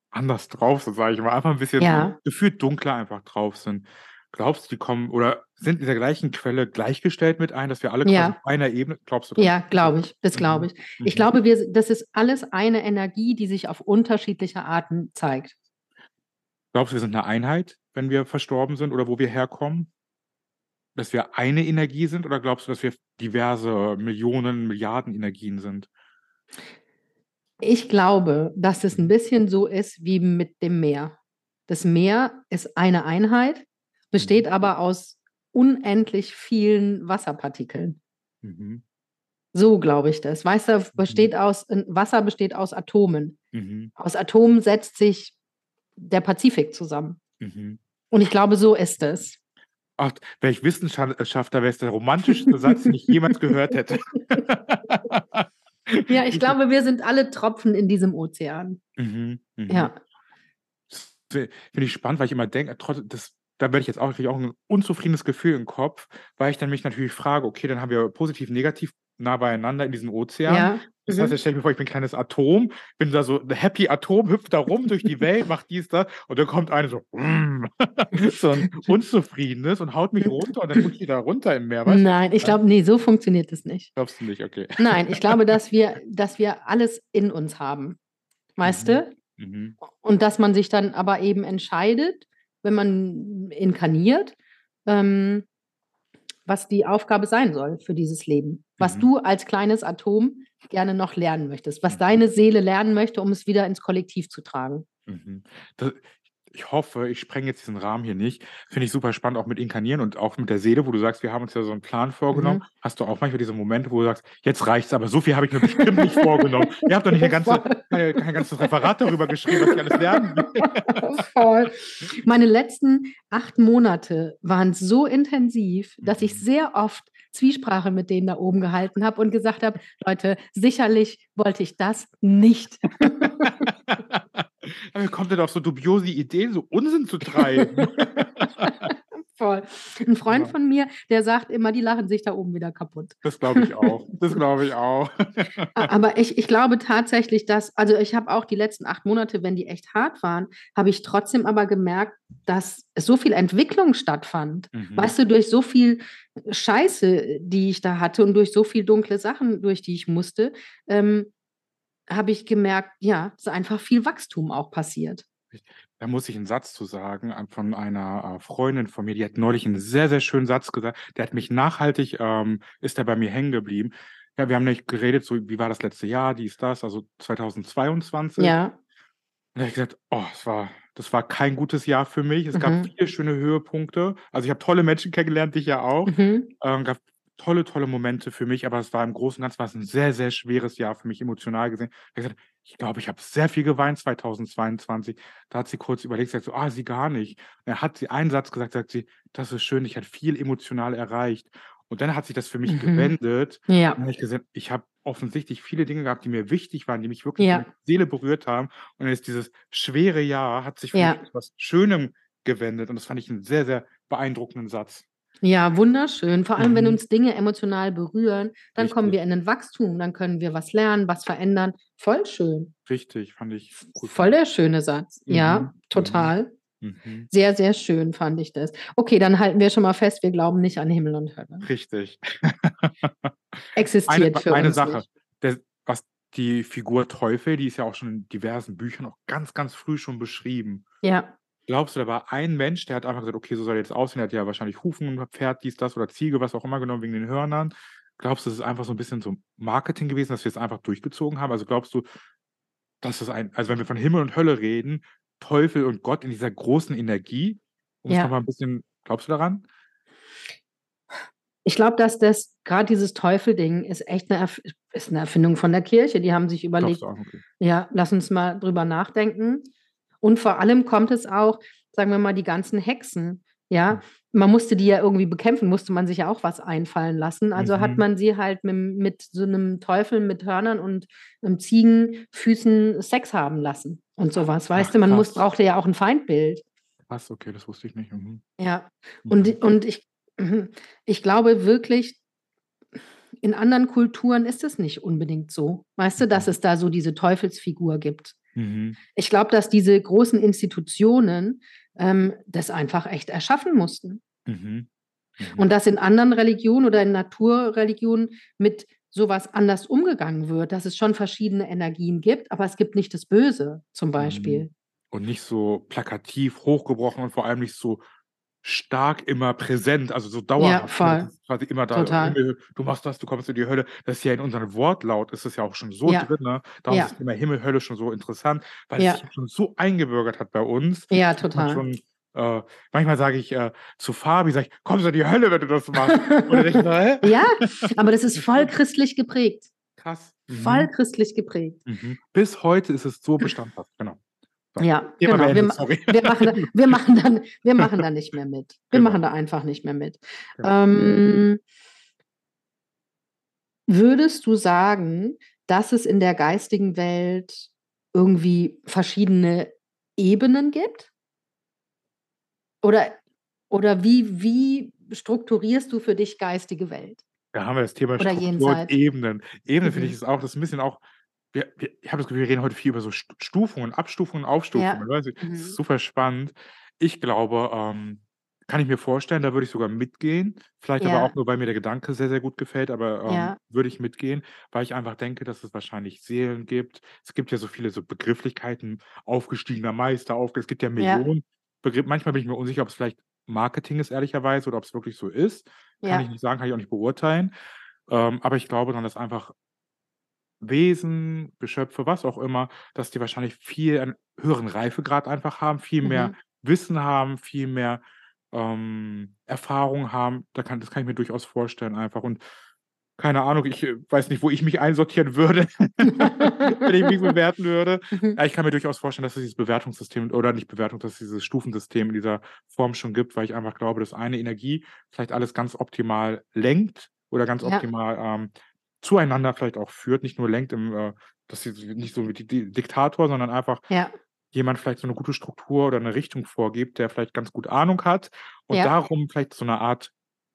anders drauf sind, sage ich mal, einfach ein bisschen Ja. gefühlt dunkler einfach drauf sind. Glaubst du, die kommen oder sind in dieser gleichen Quelle gleichgestellt mit ein, dass wir alle Ja. auf einer Ebene, glaubst du das? Ja, glaube ich. Das Mhm. glaube ich. Ich Mhm. glaube, wir, das ist alles eine Energie, die sich auf unterschiedliche Arten zeigt. Glaubst du, wir sind eine Einheit, wenn wir verstorben sind oder wo wir herkommen? Dass wir eine Energie sind oder glaubst du, dass wir diverse Millionen, Milliarden Energien sind? Ich glaube, dass es ein bisschen so ist wie mit dem Meer. Das Meer ist eine Einheit, besteht Mhm. aber aus unendlich vielen Wasserpartikeln. Mhm. So glaube ich das. Weißt du, Mhm. besteht aus, Wasser besteht aus Atomen. Mhm. Aus Atomen setzt sich der Pazifik zusammen. Mhm. Und ich glaube, so ist es. Ach, wäre ich Wissenschaftler, wäre es der romantischste Satz, den ich jemals gehört hätte. Ja, ich glaube, wir sind alle Tropfen in diesem Ozean. Mhm. Mhm. Ja. Finde ich spannend, weil ich immer denke, das, da werde ich jetzt auch, kriege ich auch ein unzufriedenes Gefühl im Kopf, weil ich dann mich natürlich frage, okay, dann haben wir positiv, negativ nah beieinander in diesem Ozean. Ja. Das Mhm. heißt, ich mir vor, ich bin ein kleines Atom, bin da so ein Happy Atom, hüpft da rum durch die Welt, macht dies, das und dann kommt eine so, so ein unzufriedenes und haut mich runter und dann rutscht die da runter im Meer. Weißt? Nein, ich glaube, nee, so funktioniert es nicht. Glaubst du nicht, okay. Nein, ich glaube, dass wir, dass wir alles in uns haben. Weißt Mhm. du? Mhm. Und dass man sich dann aber eben entscheidet, wenn man inkarniert, ähm, was die Aufgabe sein soll für dieses Leben. Was Mhm. du als kleines Atom gerne noch lernen möchtest, was Mhm. deine Seele lernen möchte, um es wieder ins Kollektiv zu tragen. Mhm. Das, ich hoffe, ich sprenge jetzt diesen Rahmen hier nicht. Finde ich super spannend, auch mit Inkarnieren und auch mit der Seele, wo du sagst, wir haben uns ja so einen Plan vorgenommen. Mhm. Hast du auch manchmal diese Momente, wo du sagst, jetzt reicht's, aber so viel habe ich mir bestimmt nicht vorgenommen. Ihr habt doch nicht ganze, kein, kein ganzes Referat darüber geschrieben, was ich alles lernen will. Voll. Meine letzten acht Monate waren so intensiv, dass ich Mhm. sehr oft Zwiesprache mit denen da oben gehalten habe und gesagt habe, Leute, sicherlich wollte ich das nicht. Aber wie kommt denn auf so dubiose Ideen, so Unsinn zu treiben? Voll. Ein Freund Ja. von mir, der sagt immer, die lachen sich da oben wieder kaputt. Das glaube ich auch. Das glaube ich auch. Aber ich, ich glaube tatsächlich, dass, also ich habe auch die letzten acht Monate, wenn die echt hart waren, habe ich trotzdem aber gemerkt, dass so viel Entwicklung stattfand. Mhm. Weißt du, durch so viel Scheiße, die ich da hatte und durch so viel dunkle Sachen, durch die ich musste, ähm, habe ich gemerkt, ja, es ist einfach viel Wachstum auch passiert. Da muss ich einen Satz zu sagen an- von einer äh, Freundin von mir, die hat neulich einen sehr, sehr schönen Satz gesagt. Der hat mich nachhaltig, ähm, ist der bei mir hängen geblieben. Ja, wir haben nämlich geredet, so wie war das letzte Jahr, dies, das, also 2022. Ja, Und da habe ich gesagt, oh, es war, das war kein gutes Jahr für mich. Es gab Mhm. viele schöne Höhepunkte. Also ich habe tolle Menschen kennengelernt, dich ja auch. mhm. Ähm, gab tolle, tolle Momente für mich, aber es war im Großen und Ganzen war es ein sehr, sehr schweres Jahr für mich emotional gesehen. Ich habe gesagt, ich glaube, ich habe sehr viel geweint 2022. Da hat sie kurz überlegt, sagt so, ah, sie gar nicht. Und dann hat sie einen Satz gesagt, sagt sie, das ist schön, ich habe viel emotional erreicht. Und dann hat sich das für mich Mhm. gewendet. ja, Dann habe ich gesagt, ich habe offensichtlich viele Dinge gehabt, die mir wichtig waren, die mich wirklich Ja. in die Seele berührt haben. Und dann ist dieses schwere Jahr, hat sich für Ja. mich zu etwas Schönem gewendet. Und das fand ich einen sehr, sehr beeindruckenden Satz. Ja, wunderschön. Vor allem, wenn Mhm. uns Dinge emotional berühren, dann kommen Richtig. wir in ein Wachstum, dann können wir was lernen, was verändern. Voll schön. Richtig, fand ich gut. Voll der schöne Satz. Ja, Mhm. total. Mhm. Sehr, sehr schön fand ich das. Okay, dann halten wir schon mal fest, wir glauben nicht an Himmel und Hölle. Richtig. Existiert Eine, für eine uns Sache, nicht. der, was die Figur Teufel, die ist ja auch schon in diversen Büchern auch ganz, ganz früh schon beschrieben. Ja, Glaubst du, da war ein Mensch, der hat einfach gesagt, okay, so soll er jetzt aussehen, der hat ja wahrscheinlich Hufen, Pferd, dies, das oder Ziege, was auch immer genommen wegen den Hörnern. Glaubst du, das ist einfach so ein bisschen so Marketing gewesen, dass wir es einfach durchgezogen haben? Also glaubst du, dass es ein, also wenn wir von Himmel und Hölle reden, Teufel und Gott in dieser großen Energie, um es Ja. nochmal ein bisschen, glaubst du daran? ich glaube, dass das gerade dieses Teufelding ist echt eine, Erf ist eine Erfindung von der Kirche. Die haben sich überlegt, auch, okay. ja, lass uns mal drüber nachdenken. Und vor allem kommt es auch, sagen wir mal, die ganzen Hexen. Ja, man musste die ja irgendwie bekämpfen, musste man sich ja auch was einfallen lassen. Also hat Mhm. man sie halt mit, mit so einem Teufel mit Hörnern und ähm, Ziegenfüßen Sex haben lassen und sowas. Weißt Ach, du, man muss, brauchte ja auch ein Feindbild. Krass, okay, das wusste ich nicht. Mhm. Ja, und, Mhm. und ich, mhm, ich glaube wirklich, in anderen Kulturen ist es nicht unbedingt so. Weißt du, dass Mhm. es da so diese Teufelsfigur gibt. Mhm. Ich glaube, dass diese großen Institutionen ähm, das einfach echt erschaffen mussten. Mhm. Mhm. Und dass in anderen Religionen oder in Naturreligionen mit sowas anders umgegangen wird, dass es schon verschiedene Energien gibt, aber es gibt nicht das Böse zum Beispiel. Und nicht so plakativ hochgebrochen und vor allem nicht so stark immer präsent, also so dauerhaft. ne? voll. Quasi immer da. Total. Himmel, du machst das, du kommst in die Hölle. Das ist ja in unserem Wortlaut, ist es ja auch schon so Ja. drin. Ne? Darum Ja. ist Thema Himmel, Hölle schon so interessant, weil Ja. es sich schon so eingebürgert hat bei uns. Ja, total. Schon, äh, manchmal sage ich äh, zu Fabi, sag ich, kommst du in die Hölle, wenn du das machst? Ich? Ja, aber das ist voll christlich geprägt. Krass. Voll Mhm. christlich geprägt. Mhm. Bis heute ist es so bestandhaft. Genau. Ja, Thema genau. Wir, wir, machen, da- wir, machen dann, wir machen da nicht mehr mit. Wir Genau. machen da einfach nicht mehr mit. Genau. Ähm, würdest du sagen, dass es in der geistigen Welt irgendwie verschiedene Ebenen gibt? Oder, oder wie, wie strukturierst du für dich geistige Welt? Da haben wir das Thema Oder Struktur und. Ebenen. Ebene finde ich Mhm. ist auch, das ist ein bisschen auch, wir, wir, ich habe das Gefühl, wir reden heute viel über so Stu- Stufungen, Abstufungen, Aufstufungen. weißt du? Mhm. Das ist super spannend. Ich glaube, ähm, kann ich mir vorstellen, da würde ich sogar mitgehen. Vielleicht aber Ja. auch nur, weil mir der Gedanke sehr, sehr gut gefällt, aber ähm, Ja. würde ich mitgehen, weil ich einfach denke, dass es wahrscheinlich Seelen gibt. Es gibt ja so viele so Begrifflichkeiten, aufgestiegener Meister, auf, es gibt ja Ja. Millionen Begriffe. Manchmal bin ich mir unsicher, ob es vielleicht Marketing ist, ehrlicherweise, oder ob es wirklich so ist. Kann Ja. ich nicht sagen, kann ich auch nicht beurteilen. Ähm, aber ich glaube dann, dass einfach Wesen, Geschöpfe, was auch immer, dass die wahrscheinlich viel einen höheren Reifegrad einfach haben, viel mehr Mhm. Wissen haben, viel mehr ähm, Erfahrung haben. Da kann, das kann ich mir durchaus vorstellen einfach. Und keine Ahnung, ich äh, weiß nicht, wo ich mich einsortieren würde, wenn ich mich bewerten würde. Mhm. Ja, ich kann mir durchaus vorstellen, dass es dieses Bewertungssystem oder nicht Bewertung, dass es dieses Stufensystem in dieser Form schon gibt, weil ich einfach glaube, dass eine Energie vielleicht alles ganz optimal lenkt oder ganz Ja. optimal ähm, zueinander vielleicht auch führt, nicht nur lenkt im, äh, dass sie nicht so wie die, die Diktator, sondern einfach Ja. jemand vielleicht so eine gute Struktur oder eine Richtung vorgibt, der vielleicht ganz gut Ahnung hat und Ja. darum vielleicht so eine Art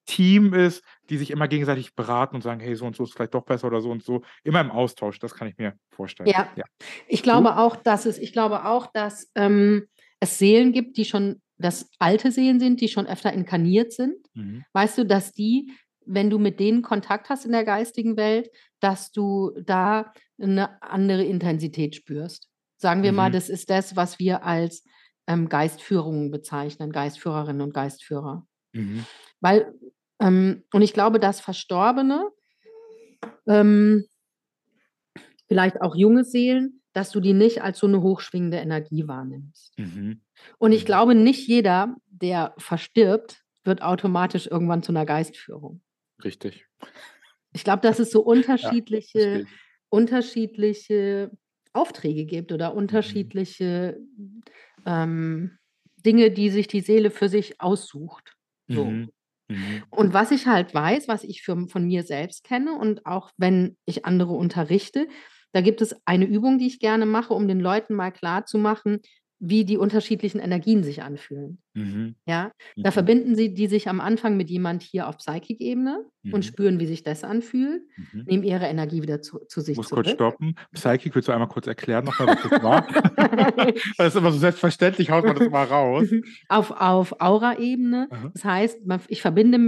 Team ist, die sich immer gegenseitig beraten und sagen: „Hey, so und so ist vielleicht doch besser“ oder so und so. Immer im Austausch, das kann ich mir vorstellen. Ja. Ja. Ich glaube auch, dass es ich glaube auch, dass, ähm, es Seelen gibt, die schon dass alte Seelen sind, die schon öfter inkarniert sind. Mhm. Weißt du, dass die, wenn du mit denen Kontakt hast in der geistigen Welt, dass du da eine andere Intensität spürst. Sagen wir mal, Mhm. das ist das, was wir als, ähm, Geistführungen bezeichnen, Geistführerinnen und Geistführer. Mhm. Weil ähm, und ich glaube, dass Verstorbene, ähm vielleicht auch junge Seelen, dass du die nicht als so 'ne hochschwingende Energie wahrnimmst. Mhm. Und ich Mhm. glaube, nicht jeder, der verstirbt, wird automatisch irgendwann zu 'ner Geistführung. Richtig. Ich glaube, dass es so Ja, unterschiedliche ich. unterschiedliche Aufträge gibt oder Mhm. unterschiedliche, ähm, Dinge, die sich die Seele für sich aussucht, so. Mhm. Mhm. Und was ich halt weiß, was ich für von mir selbst kenne und auch wenn ich andere unterrichte, da gibt es eine Übung, die ich gerne mache, um den Leuten mal klarzumachen, wie die unterschiedlichen Energien sich anfühlen. Mhm. Ja, da Mhm. verbinden sie die sich am Anfang mit jemand hier auf Psychic-Ebene und Mhm. spüren, wie sich das anfühlt, Mhm. nehmen ihre Energie wieder zu zu sich Muss kurz zurück. stoppen. Psychic, willst du einmal kurz erklären noch mal, was das war? Das ist immer so selbstverständlich, haut man das immer raus. Auf auf Aura-Ebene. Aha. Das heißt, ich verbinde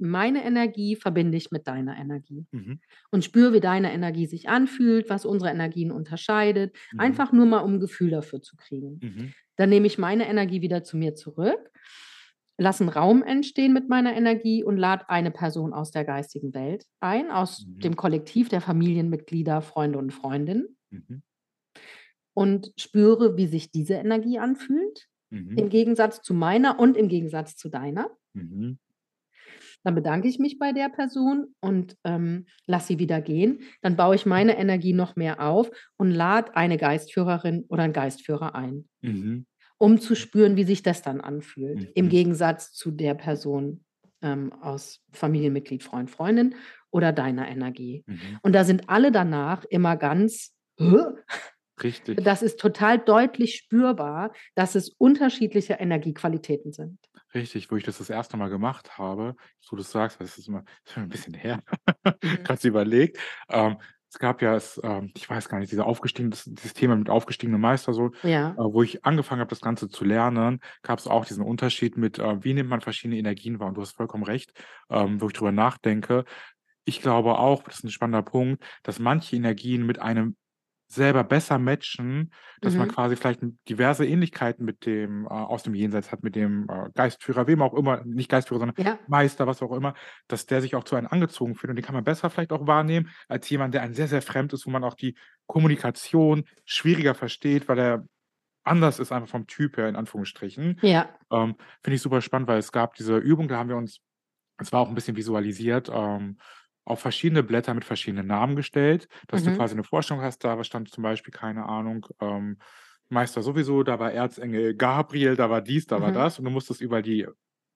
meine Energie verbinde ich mit deiner Energie Mhm. und spüre, wie deine Energie sich anfühlt, was unsere Energien unterscheidet, Mhm. einfach nur mal, um 'n Gefühl dafür zu kriegen. Mhm. Dann nehme ich meine Energie wieder zu mir zurück, lasse 'n Raum entstehen mit meiner Energie und lade eine Person aus der geistigen Welt ein, aus Mhm. dem Kollektiv der Familienmitglieder, Freunde und Freundinnen Mhm. und spüre, wie sich diese Energie anfühlt, im Mhm. Gegensatz zu meiner und im Gegensatz zu deiner. Mhm. Dann bedanke ich mich bei der Person und, ähm, lasse sie wieder gehen. Dann baue ich meine Energie noch mehr auf und lade eine Geistführerin oder 'n Geistführer ein, Mhm. Um zu spüren, wie sich das dann anfühlt, im Mhm. Gegensatz zu der Person, ähm, aus Familienmitglied, Freund, Freundin oder deiner Energie. Mhm. Und da sind alle danach immer ganz: „Hä?“ Richtig. Das ist total deutlich spürbar, dass es unterschiedliche Energiequalitäten sind. Richtig, wo ich das das 1. Mal gemacht habe, so du sagst, das ist immer ist schon 'n bisschen her, Mhm. grad so überlegt. Ähm, es gab ja es ähm, ich weiß gar nicht, dieser aufgestiegen das dieses Thema mit aufgestiegenen Meister so, Ja. äh, wo ich angefangen habe, das Ganze zu lernen, gab's auch diesen Unterschied mit, äh, wie nimmt man verschiedene Energien wahr? Und du hast vollkommen recht, ähm, wo ich drüber nachdenke. Ich glaube auch, das ist 'n spannender Punkt, dass manche Energien mit einem selber besser matchen, dass man Mhm. quasi vielleicht diverse Ähnlichkeiten mit dem, äh aus dem Jenseits hat, mit dem, äh, Geistführer, wem auch immer, nicht Geistführer, sondern Ja. Meister, was auch immer, dass der sich auch zu einem angezogen fühlt und den kann man besser vielleicht auch wahrnehmen als jemand, der einem sehr, sehr fremd ist, wo man auch die Kommunikation schwieriger versteht, weil er anders ist einfach vom Typ her in Anführungsstrichen. Ja. Ähm, finde ich super spannend, weil es gab diese Übung, da haben wir uns es war auch 'n bisschen visualisiert, ähm, auf verschiedene Blätter mit verschiedenen Namen gestellt, dass du Mhm. quasi 'ne Vorstellung hast, da stand zum Beispiel, keine Ahnung, ähm, Meister sowieso, da war Erzengel Gabriel, da war dies, da war Mhm. das und du musstest überall die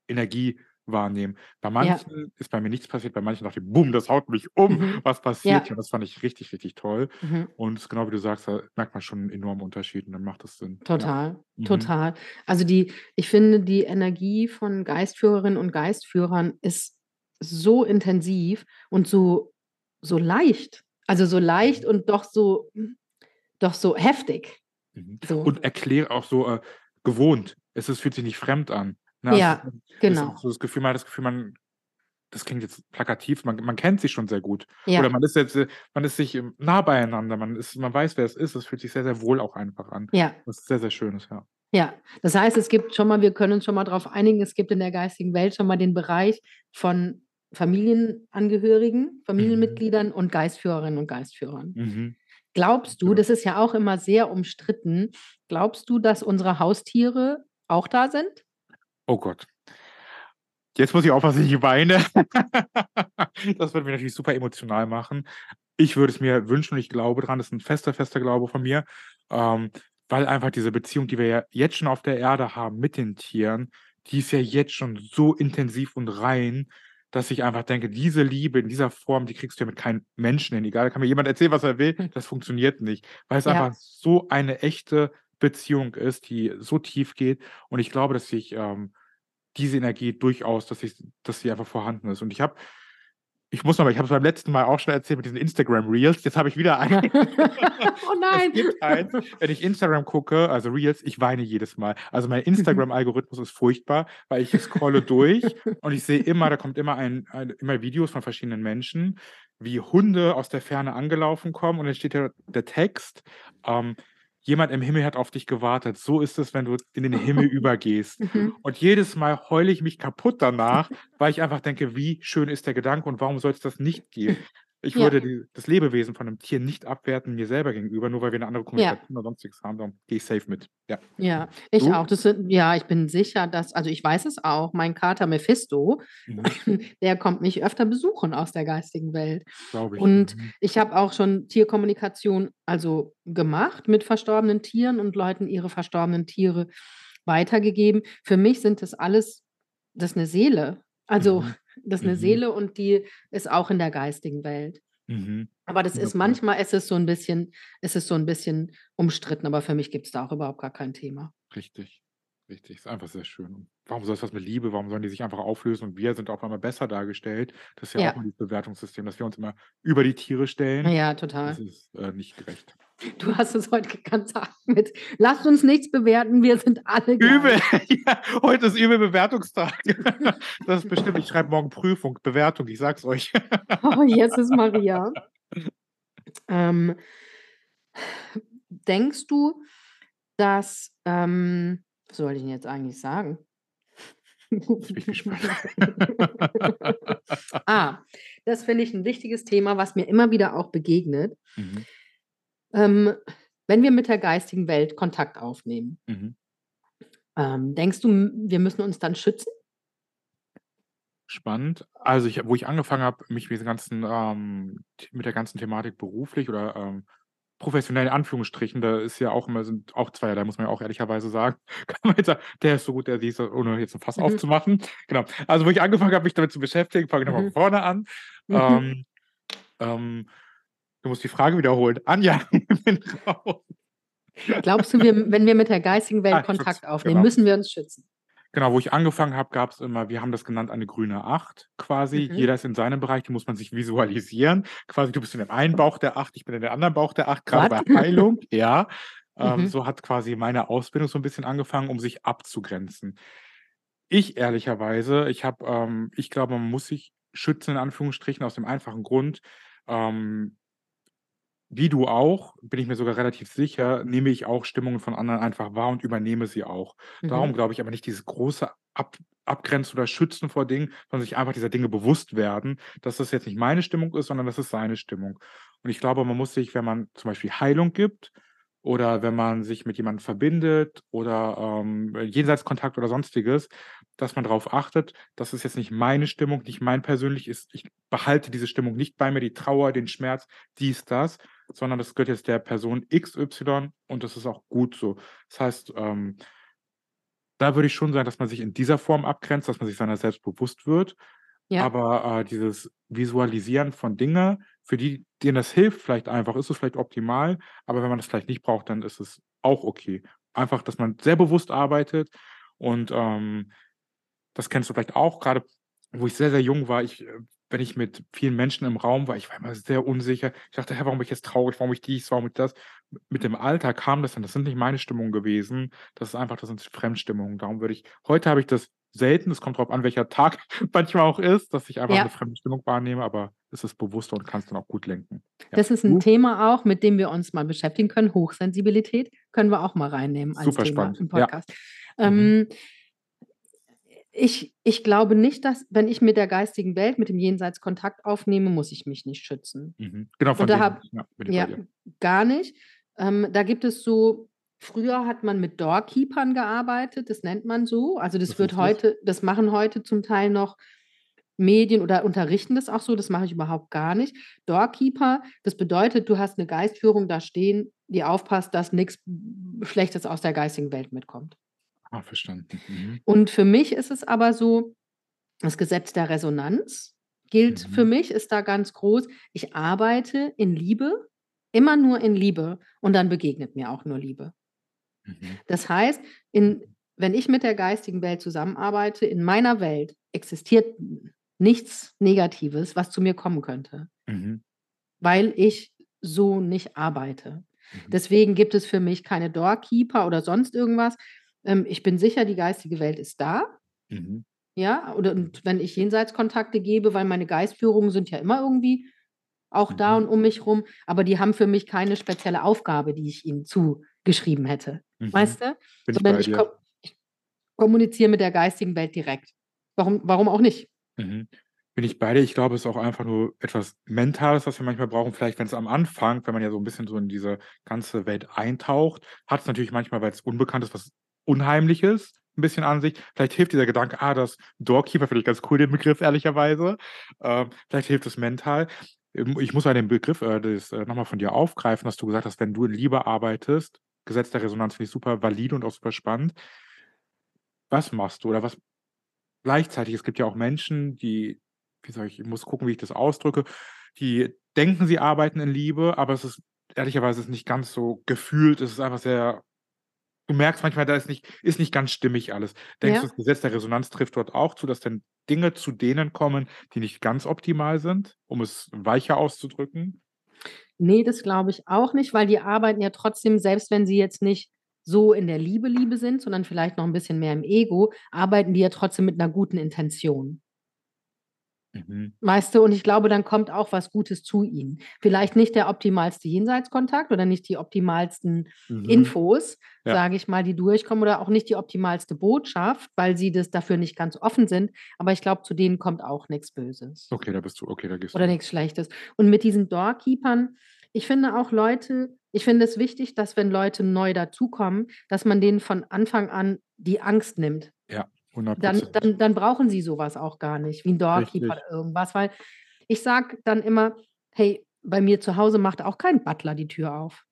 Energie wahrnehmen. Bei Ja. manchen ist bei mir nichts passiert, bei manchen dachte ich: „Boom, das haut mich um. Mhm. Was passiert hier?“ Ja. Und das fand ich richtig, richtig toll. Mhm. Und genau wie du sagst, da merkt man schon 'n enormen Unterschied und dann macht das Sinn. Ja. Total, Mhm. total. Also, die ich finde, die Energie von Geistführerinnen und Geistführern ist so intensiv und so so leicht. Also, so leicht Mhm. und doch so hm, doch so heftig. Mhm. So. Und erkläre auch so, äh, gewohnt. Es ist fühlt sich nicht fremd an, ne? Also, Ja, ist genau. so das Gefühl man hat das Gefühl, man das klingt jetzt plakativ, man man kennt sich schon sehr gut. Ja. Oder man ist jetzt äh, man ist sich, ähm, nah beieinander, man ist man weiß, wer es ist. Es fühlt sich sehr, sehr wohl auch einfach an. Ja. Was sehr, sehr schön ist, ja. Ja. Das heißt, es gibt schon mal wir können uns schon mal drauf einigen, es gibt in der geistigen Welt schon mal den Bereich von Familienangehörigen, Mhm. Familienmitgliedern und Geistführerinnen und Geistführern. Mhm. Glaubst du Genau. das ist ja auch immer sehr umstritten, glaubst du, dass unsere Haustiere auch da sind? Oh Gott. Jetzt muss ich aufpassen, dass ich weine. Das würde mich natürlich super emotional machen. Ich würde es mir wünschen und ich glaube dran, das ist 'n fester, fester Glaube von mir, ähm, weil einfach diese Beziehung, die wir ja jetzt schon auf der Erde haben mit den Tieren, die ist ja jetzt schon so intensiv und rein, dass ich einfach denke, diese Liebe in dieser Form, die kriegst du ja mit keinem Menschen hin. Egal, da kann mir jemand erzählen, was er will, Hm. das funktioniert nicht, weil es Ja. einfach so eine echte Beziehung ist, die so tief geht. Und ich glaube, dass ich ähm, diese Energie durchaus, dass ich dass sie einfach vorhanden ist. Und ich habe ich muss mal ich habe es beim letzten Mal auch schon erzählt mit diesen Instagram Reels. Jetzt habe ich wieder einen. Oh nein. Es gibt eins, wenn ich Instagram gucke, also Reels, ich weine jedes Mal. Also mein. Instagram-Algorithmus ist furchtbar, weil ich scrolle durch und ich sehe immer, da kommt immer ein, ein immer Videos von verschiedenen Menschen, wie Hunde aus der Ferne angelaufen kommen und dann steht da der Text, ähm, jemand im Himmel hat auf dich gewartet. So ist es, wenn du in den Himmel übergehst. Mhm. Und jedes Mal heule ich mich kaputt danach, weil ich einfach denke, wie schön ist der Gedanke und warum soll es das nicht geben? Ich Ja. würde die, das Lebewesen von einem Tier nicht abwerten mir selber gegenüber, nur weil wir eine andere Ja. Kommunikation oder sonstiges haben. Darum gehe ich safe mit. Ja. Ja, ich Du? auch. Das sind ja, ich bin sicher, dass also, ich weiß es auch, mein Kater Mephisto, Mhm. der kommt mich öfter besuchen aus der geistigen Welt. Glaube ich. Und Mhm. ich habe auch schon Tierkommunikation, also, gemacht mit verstorbenen Tieren und Leuten ihre verstorbenen Tiere weitergegeben. Für mich sind das alles das ist 'ne Seele. Also, Mhm. Das ist 'ne Mhm. Seele und die ist auch in der geistigen Welt. Mhm. Aber das ist 100 manchmal ist es so 'n bisschen ist es so 'n bisschen umstritten, aber für mich gibt's da auch überhaupt gar kein Thema. Richtig. Richtig. Ist einfach sehr schön. Und warum soll es was mit Liebe warum sollen die sich einfach auflösen und wir sind auf einmal besser dargestellt? Das ist ja auch Ja. immer dieses Bewertungssystem, dass wir uns immer über die Tiere stellen. Ja, Das total. ist, äh, nicht gerecht. Du hast es heute ganz arg mit: „Lasst uns nichts bewerten, wir sind alle Übel. gleich.“ Ja, heute ist übel Bewertungstag. Das ist bestimmt ich schreibe morgen Prüfung, Bewertung, ich sage es euch. Oh, Jesus Maria. Ähm, denkst du, dass, ähm was wollte ich denn jetzt eigentlich sagen? Jetzt. Ah, das finde ich 'n wichtiges Thema, was mir immer wieder auch begegnet. Mhm. Ähm, wenn wir mit der geistigen Welt Kontakt aufnehmen Mhm. ähm, denkst du, wir müssen uns dann schützen? Spannend. Also, ich wo ich angefangen habe, mich mit ganzen, ähm mit der ganzen Thematik beruflich oder, ähm, professionell in Anführungsstrichen, da ist ja auch immer sind auch zweierlei, muss man ja auch ehrlicherweise sagen. Kann man jetzt sagen: „Der ist so gut, der sieht so“, ohne jetzt 'n Fass Mhm. aufzumachen. Genau. Also, wo ich angefangen habe, mich damit zu beschäftigen fange ich noch mal Mhm. von vorne an. Mhm. Ähm, ähm, du musst die Frage wiederholen. Anja, ich bin raus. Glaubst du, wir wenn wir mit der geistigen Welt Ah, Kontakt aufnehmen, genau. müssen wir uns schützen? Genau, wo ich angefangen habe, gab's immer wir haben das genannt eine grüne Acht quasi. Mhm. Jeder ist in seinem Bereich, die muss man sich visualisieren. Quasi, du bist in dem einen Bauch der Acht, ich bin in dem anderen Bauch der Acht, What? bei Heilung, ja. Ähm, Mhm. so hat quasi meine Ausbildung so 'n bisschen angefangen, um sich abzugrenzen. Ich ehrlicherweise ich habe ähm, ich glaube, man muss sich schützen in Anführungsstrichen aus dem einfachen Grund, ähm wie du auch, bin ich mir sogar relativ sicher, nehme ich auch Stimmungen von anderen einfach wahr und übernehme sie auch. Darum Mhm. glaube ich aber nicht dieses große Ab Abgrenzen oder Schützen vor Dingen, sondern sich einfach dieser Dinge bewusst werden, dass das jetzt nicht meine Stimmung ist, sondern das ist seine Stimmung. Und ich glaube, man muss sich, wenn man zum Beispiel Heilung gibt oder wenn man sich mit jemandem verbindet oder, ähm, Jenseitskontakt oder Sonstiges, dass man drauf achtet, das ist jetzt nicht meine Stimmung, nicht mein persönlich ist ich behalte diese Stimmung nicht bei mir, die Trauer, den Schmerz, dies, das, sondern das gehört jetzt der Person XY und das ist auch gut so. Das heißt, ähm da würde ich schon sagen, dass man sich in dieser Form abgrenzt, dass man sich seiner selbst bewusst wird. Ja. Aber, äh, dieses Visualisieren von Dinge, für die denen das hilft vielleicht einfach, ist es vielleicht optimal, aber wenn man das vielleicht nicht braucht, dann ist es auch okay. Einfach, dass man sehr bewusst arbeitet und, ähm, das kennst du vielleicht auch, grade wo ich sehr, sehr jung war, ich, äh wenn ich mit vielen Menschen im Raum war, ich war immer sehr unsicher. Ich dachte: „Hä, warum bin ich jetzt traurig? Warum ich dies? Warum ich das?“ M mit dem Alter kam das dann. Das sind nicht meine Stimmungen gewesen. Das ist einfach das sind Fremdstimmungen. Darum würde ich heute habe ich das selten, es kommt drauf an, welcher Tag manchmal auch ist, dass ich einfach Ja. fremde Stimmung wahrnehme, aber es ist bewusster und kann's dann auch gut lenken. Ja. Das ist 'n Du? Thema auch, mit dem wir uns mal beschäftigen können. Hochsensibilität können wir auch mal reinnehmen als Super Thema spannend, im ja. Podcast. Mhm. Ähm, ich ich glaube nicht, dass wenn ich mit der geistigen Welt, mit dem Jenseits Kontakt aufnehme, muss ich mich nicht schützen. Mhm. Genau, von Und da ja, ja, gar nicht. Ähm, da gibt es so früher hat man mit Doorkeepern gearbeitet, das nennt man so. Also, das Das wird heute das machen heute zum Teil noch Medien oder unterrichten das auch so, das mache ich überhaupt gar nicht. Doorkeeper, das bedeutet, du hast 'ne Geistführung da stehen, die aufpasst, dass nix Schlechtes aus der geistigen Welt mitkommt. Ah, verstanden. Mhm. Und für mich ist es aber so, das Gesetz der Resonanz gilt für Mhm. mich, ist da ganz groß. Ich arbeite in Liebe, immer nur in Liebe und dann begegnet mir auch nur Liebe. Mhm. Das heißt, in, wenn ich mit der geistigen Welt zusammenarbeite, in meiner Welt existiert nichts Negatives, was zu mir kommen könnte, mhm. weil ich so nicht arbeite. Mhm. Deswegen gibt es für mich keine Doorkeeper oder sonst irgendwas. Ähm, ich bin sicher, die geistige Welt ist da. Mhm. Ja, oder und wenn ich Jenseitskontakte gebe, weil meine Geistführungen sind ja immer irgendwie auch mhm. da und um mich rum, aber die haben für mich keine spezielle Aufgabe, die ich ihnen zugeschrieben hätte. Mhm. Weißt du? Bin Sondern ich, ich, kom ich, kommuniziere mit der geistigen Welt direkt. Warum, warum auch nicht? Mhm. Bin ich beide. Ich glaube, es ist auch einfach nur etwas Mentales, was wir manchmal brauchen. Vielleicht, wenn es am Anfang, wenn man ja so ein bisschen so in diese ganze Welt eintaucht, hat es natürlich manchmal, weil es unbekannt ist, was Unheimliches ein bisschen an sich. Vielleicht hilft dieser Gedanke, ah, das Doorkeeper finde ich ganz cool, den Begriff, ehrlicherweise. Ähm, vielleicht hilft es mental. Ähm, ich muss mal den Begriff äh, äh, nochmal von dir aufgreifen, dass du gesagt hast, wenn du in Liebe arbeitest, Gesetz der Resonanz finde ich super valide und auch super spannend. Was machst du oder was gleichzeitig? Es gibt ja auch Menschen, die wie soll ich, ich muss gucken, wie ich das ausdrücke, die denken, sie arbeiten in Liebe, aber es ist ehrlicherweise ist nicht ganz so gefühlt, es ist einfach sehr du merkst manchmal, da ist nicht ist nicht ganz stimmig alles. Denkst du, das Gesetz der Resonanz trifft dort auch zu, dass dann Dinge zu denen kommen, die nicht ganz optimal sind, um es weicher auszudrücken? Nee, das glaube ich auch nicht, weil die arbeiten ja trotzdem, selbst wenn sie jetzt nicht so in der Liebe Liebe sind, sondern vielleicht noch ein bisschen mehr im Ego, arbeiten die ja trotzdem mit einer guten Intention. Mhm. Weißt du, und ich glaube, dann kommt auch was Gutes zu ihnen. Vielleicht nicht der optimalste Jenseitskontakt oder nicht die optimalsten mhm. Infos, ja. sage ich mal, die durchkommen oder auch nicht die optimalste Botschaft, weil sie das dafür nicht ganz offen sind. Aber ich glaube, zu denen kommt auch nichts Böses. Okay, da bist du, okay, da gehst du. Oder nichts Schlechtes. Und mit diesen Doorkeepern, ich finde auch Leute, ich finde es wichtig, dass wenn Leute neu dazukommen, dass man denen von Anfang an die Angst nimmt. Ja. Dann, dann, dann brauchen sie sowas auch gar nicht, wie ein Doorkeeper oder irgendwas, weil ich sage dann immer, hey, bei mir zu Hause macht auch kein Butler die Tür auf.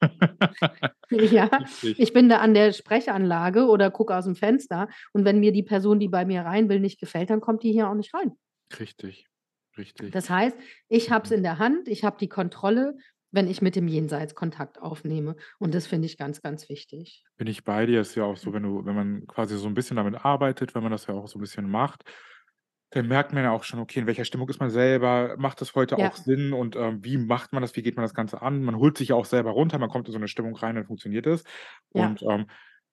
ja, ich bin da an der Sprechanlage oder gucke aus dem Fenster und wenn mir die Person, die bei mir rein will, nicht gefällt, dann kommt die hier auch nicht rein. Richtig, richtig. Das heißt, ich habe es mhm. in der Hand, ich habe die Kontrolle wenn ich mit dem Jenseits Kontakt aufnehme. Und das finde ich ganz, ganz wichtig. Bin ich bei dir, ist ja auch so, wenn du, wenn man quasi so ein bisschen damit arbeitet, wenn man das ja auch so ein bisschen macht, dann merkt man ja auch schon, okay, in welcher Stimmung ist man selber, macht das heute Ja. auch Sinn und ähm, wie macht man das, wie geht man das Ganze an? Man holt sich ja auch selber runter, man kommt in so eine Stimmung rein, dann funktioniert es. Ja. Und ähm,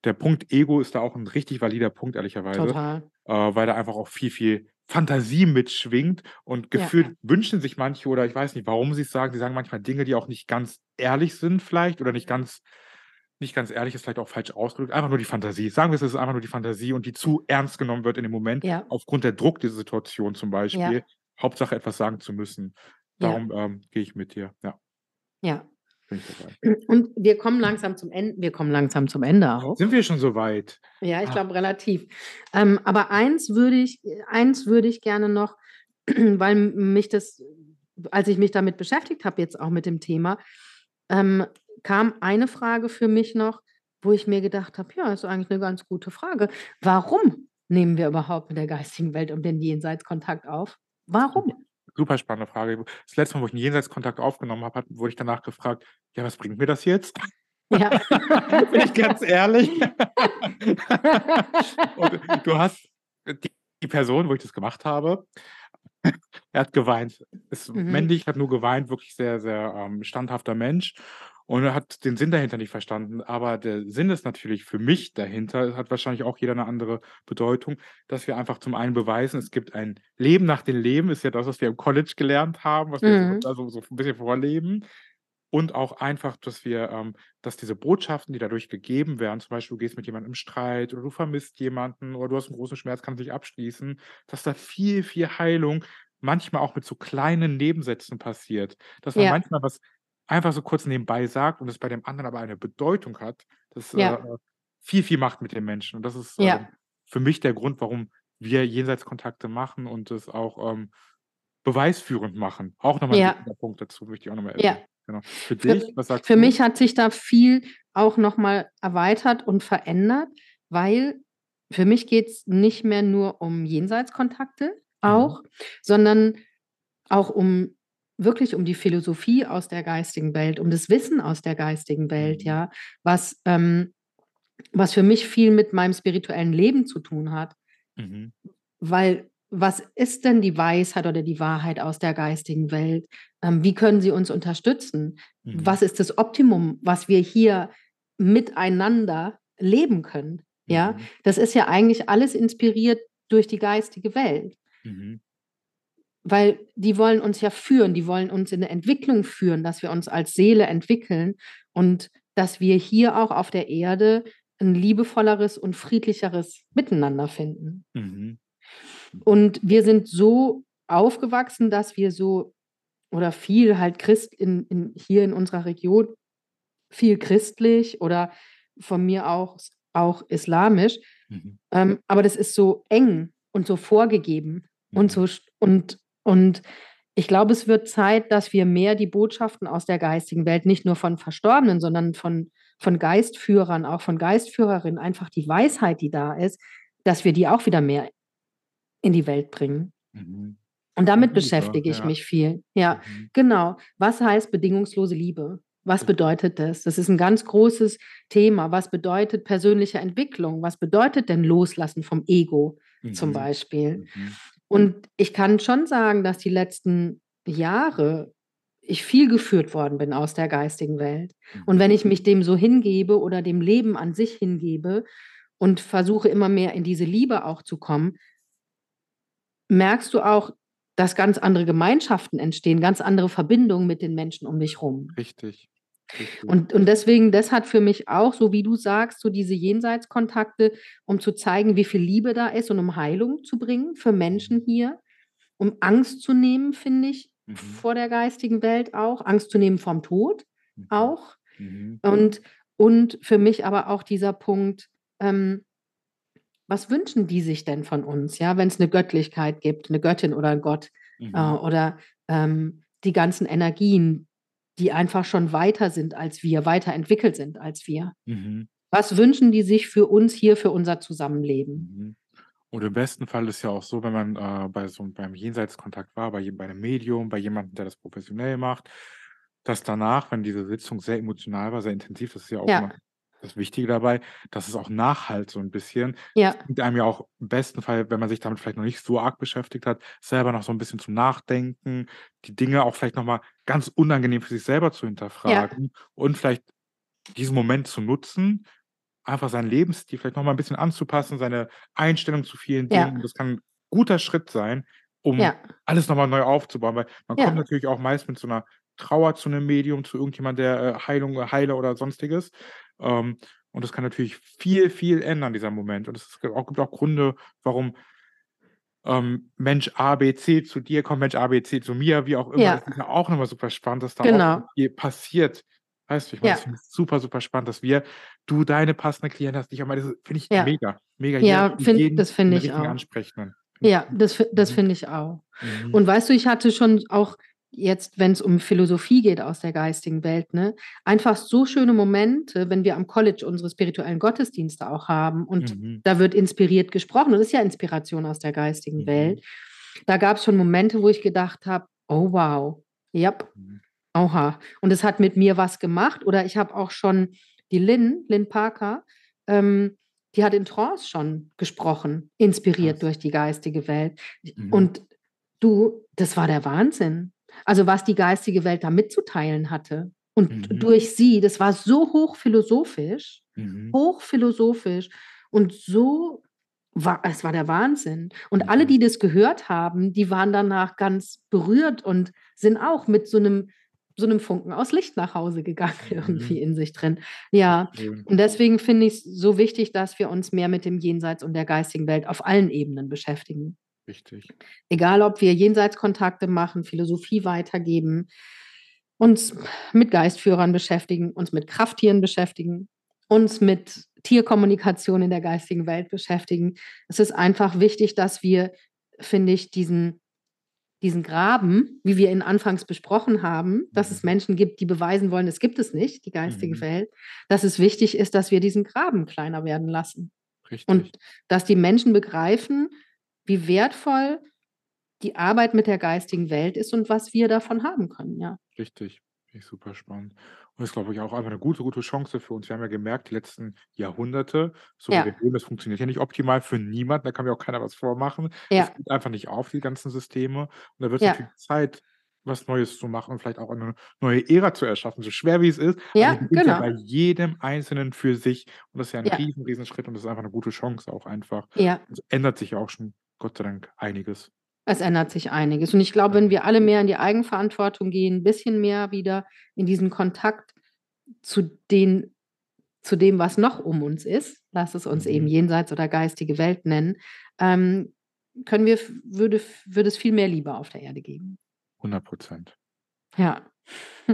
der Punkt Ego ist da auch ein richtig valider Punkt, ehrlicherweise, Total. äh, weil da einfach auch viel, viel Fantasie mitschwingt und Ja. gefühlt wünschen sich manche oder ich weiß nicht, warum sie es sagen, sie sagen manchmal Dinge, die auch nicht ganz ehrlich sind vielleicht oder nicht ganz nicht ganz ehrlich ist vielleicht auch falsch ausgedrückt, einfach nur die Fantasie. Sagen wir es, es ist einfach nur die Fantasie und die zu ernst genommen wird in dem Moment Ja. aufgrund der Druck dieser Situation zum Ja. Beispiel, Hauptsache etwas sagen zu müssen. Ja. Darum, ähm, gehe ich mit dir, ja. Ja. Und wir kommen langsam zum Ende. Wir kommen langsam zum Ende auch. Sind wir schon so weit? Ja, ich ah. glaube relativ. Ähm, aber eins würde ich, eins würde ich gerne noch, weil mich das, als ich mich damit beschäftigt habe, jetzt auch mit dem Thema, ähm, kam eine Frage für mich noch, wo ich mir gedacht habe, ja, ist eigentlich eine ganz gute Frage. Warum nehmen wir überhaupt mit der geistigen Welt um den Jenseitskontakt auf? Warum? Super spannende Frage. Das letzte Mal, wo ich einen Jenseitskontakt aufgenommen habe, wurde ich danach gefragt, ja, was bringt mir das jetzt? Ja. Bin ich ganz ehrlich. Und du hast die, die Person, wo ich das gemacht habe, er hat geweint. Ist mhm. männlich, hat nur geweint, wirklich sehr, sehr ähm, standhafter Mensch und er hat den Sinn dahinter nicht verstanden. Aber der Sinn ist natürlich für mich dahinter, hat wahrscheinlich auch jeder eine andere Bedeutung, dass wir einfach zum einen beweisen, es gibt ein Leben nach dem Leben, ist ja das, was wir im College gelernt haben, was wir mhm. also so ein bisschen vorleben. Und auch einfach, dass wir, ähm, dass diese Botschaften, die dadurch gegeben werden, zum Beispiel, du gehst mit jemandem im Streit oder du vermisst jemanden oder du hast einen großen Schmerz, kannst dich abschließen, dass da viel, viel Heilung manchmal auch mit so kleinen Nebensätzen passiert. Dass man ja. manchmal was einfach so kurz nebenbei sagt und es bei dem anderen aber eine Bedeutung hat, das Ja. äh, viel, viel macht mit den Menschen. Und das ist Ja. ähm, für mich der Grund, warum wir Jenseitskontakte machen und es auch ähm, beweisführend machen. Auch nochmal ein Ja. wichtiger Punkt dazu, möchte ich auch nochmal Ja. Genau. Für Für dich, was sagst für du? mich hat sich da viel auch nochmal erweitert und verändert, weil für mich geht es nicht mehr nur um Jenseitskontakte Mhm. auch, sondern auch um wirklich um die Philosophie aus der geistigen Welt, um das Wissen aus der geistigen Welt, mhm. ja, was, ähm, was für mich viel mit meinem spirituellen Leben zu tun hat. Mhm. Weil was ist denn die Weisheit oder die Wahrheit aus der geistigen Welt? Ähm, wie können sie uns unterstützen? Mhm. Was ist das Optimum, was wir hier miteinander leben können? Ja, Mhm. das ist ja eigentlich alles inspiriert durch die geistige Welt. Mhm. Weil die wollen uns ja führen, die wollen uns in eine Entwicklung führen, dass wir uns als Seele entwickeln und dass wir hier auch auf der Erde ein liebevolleres und friedlicheres Miteinander finden. Mhm. Und wir sind so aufgewachsen, dass wir so oder viel halt Christ in, in, hier in unserer Region, viel christlich oder von mir auch, auch islamisch. Mhm. Ähm, aber das ist so eng und so vorgegeben Mhm. und so und, und ich glaube, es wird Zeit, dass wir mehr die Botschaften aus der geistigen Welt, nicht nur von Verstorbenen, sondern von, von Geistführern, auch von Geistführerinnen, einfach die Weisheit, die da ist, dass wir die auch wieder mehr in die Welt bringen. Mhm. Und damit beschäftige ich ja. mich viel. Ja, Mhm. genau. Was heißt bedingungslose Liebe? Was bedeutet das? Das ist ein ganz großes Thema. Was bedeutet persönliche Entwicklung? Was bedeutet denn Loslassen vom Ego zum Mhm. Beispiel? Mhm. Und ich kann schon sagen, dass die letzten Jahre ich viel geführt worden bin aus der geistigen Welt. Und Mhm. wenn ich mich dem so hingebe oder dem Leben an sich hingebe und versuche immer mehr in diese Liebe auch zu kommen, merkst du auch, dass ganz andere Gemeinschaften entstehen, ganz andere Verbindungen mit den Menschen um dich rum. Richtig. Und, und deswegen, das hat für mich auch, so wie du sagst, so diese Jenseitskontakte, um zu zeigen, wie viel Liebe da ist und um Heilung zu bringen für Menschen hier, um Angst zu nehmen, finde ich, Mhm. vor der geistigen Welt auch, Angst zu nehmen vom Tod Mhm. auch. Mhm. Und, und für mich aber auch dieser Punkt, ähm, was wünschen die sich denn von uns, ja, wenn es eine Göttlichkeit gibt, eine Göttin oder ein Gott Mhm. äh, oder ähm, die ganzen Energien, die einfach schon weiter sind als wir, weiterentwickelt sind als wir. Mhm. Was wünschen die sich für uns hier, für unser Zusammenleben? Mhm. Und im besten Fall ist ja auch so, wenn man äh, bei so beim Jenseitskontakt war, bei, bei einem Medium, bei jemandem, der das professionell macht, dass danach, wenn diese Sitzung sehr emotional war, sehr intensiv, das ist ja auch Ja. Das Wichtige dabei, dass es auch nachhalt so ein bisschen. Ja, Das bringt einem ja auch im besten Fall, wenn man sich damit vielleicht noch nicht so arg beschäftigt hat, selber noch so ein bisschen zum Nachdenken, die Dinge auch vielleicht nochmal ganz unangenehm für sich selber zu hinterfragen und vielleicht diesen Moment zu nutzen, einfach seinen Lebensstil vielleicht nochmal ein bisschen anzupassen, seine Einstellung zu vielen Ja. Dingen. Das kann ein guter Schritt sein, um ja, alles nochmal neu aufzubauen, weil man Ja. kommt natürlich auch meist mit so einer Trauer zu einem Medium, zu irgendjemand, der äh, Heilung, äh, Heiler oder sonstiges. Ähm, und das kann natürlich viel, viel ändern, dieser Moment. Und es gibt auch, gibt auch Gründe, warum ähm, Mensch A, B, C zu dir kommt, Mensch A, B, C zu mir, wie auch immer. Ja. Das ist ja auch nochmal super spannend, dass da Genau. auch viel passiert. Weißt du, ich meine, Ja. das finde ich super, super spannend, dass wir, du deine passende Klientin hast, ich meine, das finde ich Ja. mega, mega. Ja, Jeden- find- jeden das finde ich auch. Ansprechenden. Ja, das, das Mhm. finde ich auch. Mhm. Und weißt du, ich hatte schon auch jetzt, wenn es um Philosophie geht aus der geistigen Welt, ne, einfach so schöne Momente, wenn wir am College unsere spirituellen Gottesdienste auch haben und Mhm. da wird inspiriert gesprochen. Das ist ja Inspiration aus der geistigen Mhm. Welt. Da gab es schon Momente, wo ich gedacht habe, oh wow, yep, Mhm. oha. Und es hat mit mir was gemacht. Oder ich habe auch schon die Lynn, Lynn Parker, ähm, die hat in Trance schon gesprochen, inspiriert Krass. durch die geistige Welt. Mhm. Und du, das war der Wahnsinn. Also was die geistige Welt da mitzuteilen hatte. Und Mhm. durch sie, das war so hochphilosophisch, Mhm. hochphilosophisch und so war, es war der Wahnsinn. Und alle, Mhm. die das gehört haben, die waren danach ganz berührt und sind auch mit so einem, so einem Funken aus Licht nach Hause gegangen, Mhm. irgendwie in sich drin. Ja, und deswegen finde ich es so wichtig, dass wir uns mehr mit dem Jenseits und der geistigen Welt auf allen Ebenen beschäftigen. Richtig. Egal, ob wir Jenseitskontakte machen, Philosophie weitergeben, uns mit Geistführern beschäftigen, uns mit Krafttieren beschäftigen, uns mit Tierkommunikation in der geistigen Welt beschäftigen. Es ist einfach wichtig, dass wir, finde ich, diesen, diesen Graben, wie wir ihn anfangs besprochen haben, dass es Mhm. Menschen gibt, die beweisen wollen, es gibt es nicht, die geistige Mhm. Welt, dass es wichtig ist, dass wir diesen Graben kleiner werden lassen. Richtig. Und dass die Menschen begreifen, wie wertvoll die Arbeit mit der geistigen Welt ist und was wir davon haben können, ja. Richtig, Finde ich super spannend. Und das ist, glaube ich, auch einfach eine gute, gute Chance für uns. Wir haben ja gemerkt, die letzten Jahrhunderte, so wie Ja. wir leben, das funktioniert ja nicht optimal für niemanden, da kann mir auch keiner was vormachen. Ja. Es geht einfach nicht auf, die ganzen Systeme. Und da wird es Ja. natürlich Zeit, was Neues zu machen und vielleicht auch eine neue Ära zu erschaffen, so schwer wie es ist. Ja, beginnt ja genau. bei jedem Einzelnen für sich. Und das ist ja ein Ja. riesen, riesen Schritt und das ist einfach eine gute Chance auch einfach. Ja. Es ändert sich ja auch schon, Gott sei Dank, einiges. Es ändert sich einiges. Und ich glaube, wenn wir alle mehr in die Eigenverantwortung gehen, ein bisschen mehr wieder in diesen Kontakt zu den zu dem, was noch um uns ist, lass es uns eben Mhm. jenseits oder geistige Welt nennen, ähm, können wir, würde, würde es viel mehr Liebe auf der Erde geben. 100 Prozent. Ja.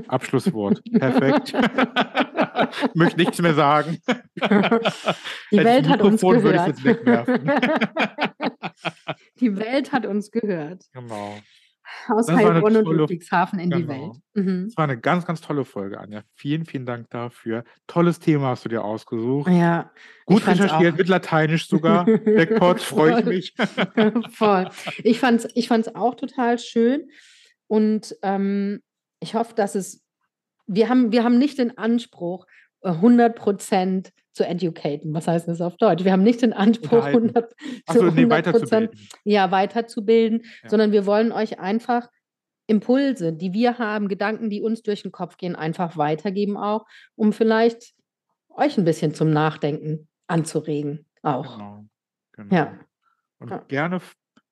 Abschlusswort. Perfekt. Möchte nichts mehr sagen. Die Welt hat uns gehört. Die Welt hat uns gehört. genau. Aus Heilbronn und Ludwigshafen in die genau. Welt. Mhm. Das war eine ganz, ganz tolle Folge, Anja. Vielen, vielen Dank dafür. Tolles Thema hast du dir ausgesucht. Ja. Gut recherchiert, auch. mit Lateinisch sogar. Jackpot, freue ich mich. Voll. Ich fand es ich fand's auch total schön. Und ähm, ich hoffe, dass es, wir haben, wir haben nicht den Anspruch, äh, 100 Prozent zu educaten. Was heißt das auf Deutsch? Wir haben nicht den Anspruch, Unterhalten. 100, zu Achso, nee, 100 weiterzubilden. ja, weiterzubilden, Ja. sondern wir wollen euch einfach Impulse, die wir haben, Gedanken, die uns durch den Kopf gehen, einfach weitergeben auch, um vielleicht euch ein bisschen zum Nachdenken anzuregen auch. Genau. genau. Ja. Und Ja. gerne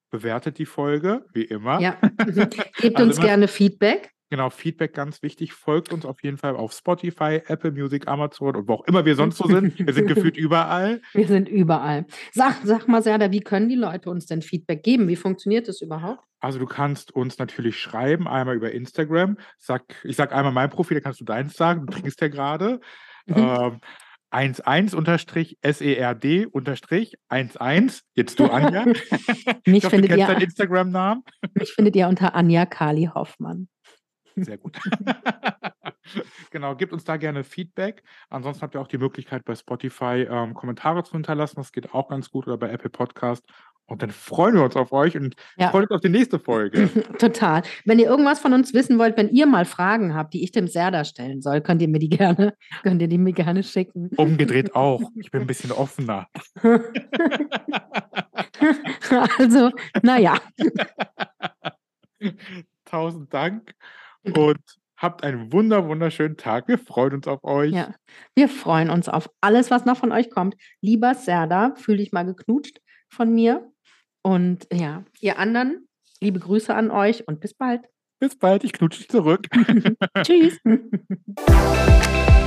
bewertet die Folge, wie immer. Ja. Mhm. Gebt Also uns immer- gerne Feedback. Genau, Feedback ganz wichtig. Folgt uns auf jeden Fall auf Spotify, Apple Music, Amazon und wo auch immer wir sonst so sind. Wir sind gefühlt überall. Wir sind überall. Sag, sag mal, Serda, wie können die Leute uns denn Feedback geben? Wie funktioniert das überhaupt? Also du kannst uns natürlich schreiben, einmal über Instagram. Sag, ich sag einmal mein Profil, da kannst du deins sagen. Du trinkst ja gerade. Mhm. Ähm, 11 unterstrich SERD unterstrich 11. Jetzt du, Anja. Mich ich du findet, kennst ihr, deinen Instagram-Namen. mich findet ihr unter Anja Kali Hoffmann. Sehr gut. genau, gebt uns da gerne Feedback. Ansonsten habt ihr auch die Möglichkeit, bei Spotify ähm, Kommentare zu hinterlassen. Das geht auch ganz gut oder bei Apple Podcast. Und dann freuen wir uns auf euch und Ja. freut euch auf die nächste Folge. Total. Wenn ihr irgendwas von uns wissen wollt, wenn ihr mal Fragen habt, die ich dem Serda stellen soll, könnt ihr mir die gerne, könnt ihr die mir gerne schicken. Umgedreht auch. Ich bin ein bisschen offener. also, naja. Tausend Dank und habt einen wunder, wunderschönen Tag. Wir freuen uns auf euch. Ja. Wir freuen uns auf alles, was noch von euch kommt. Lieber Serda, fühl dich mal geknutscht von mir. Und ja, ihr anderen, liebe Grüße an euch und bis bald. Bis bald, ich knutsche dich zurück. Tschüss.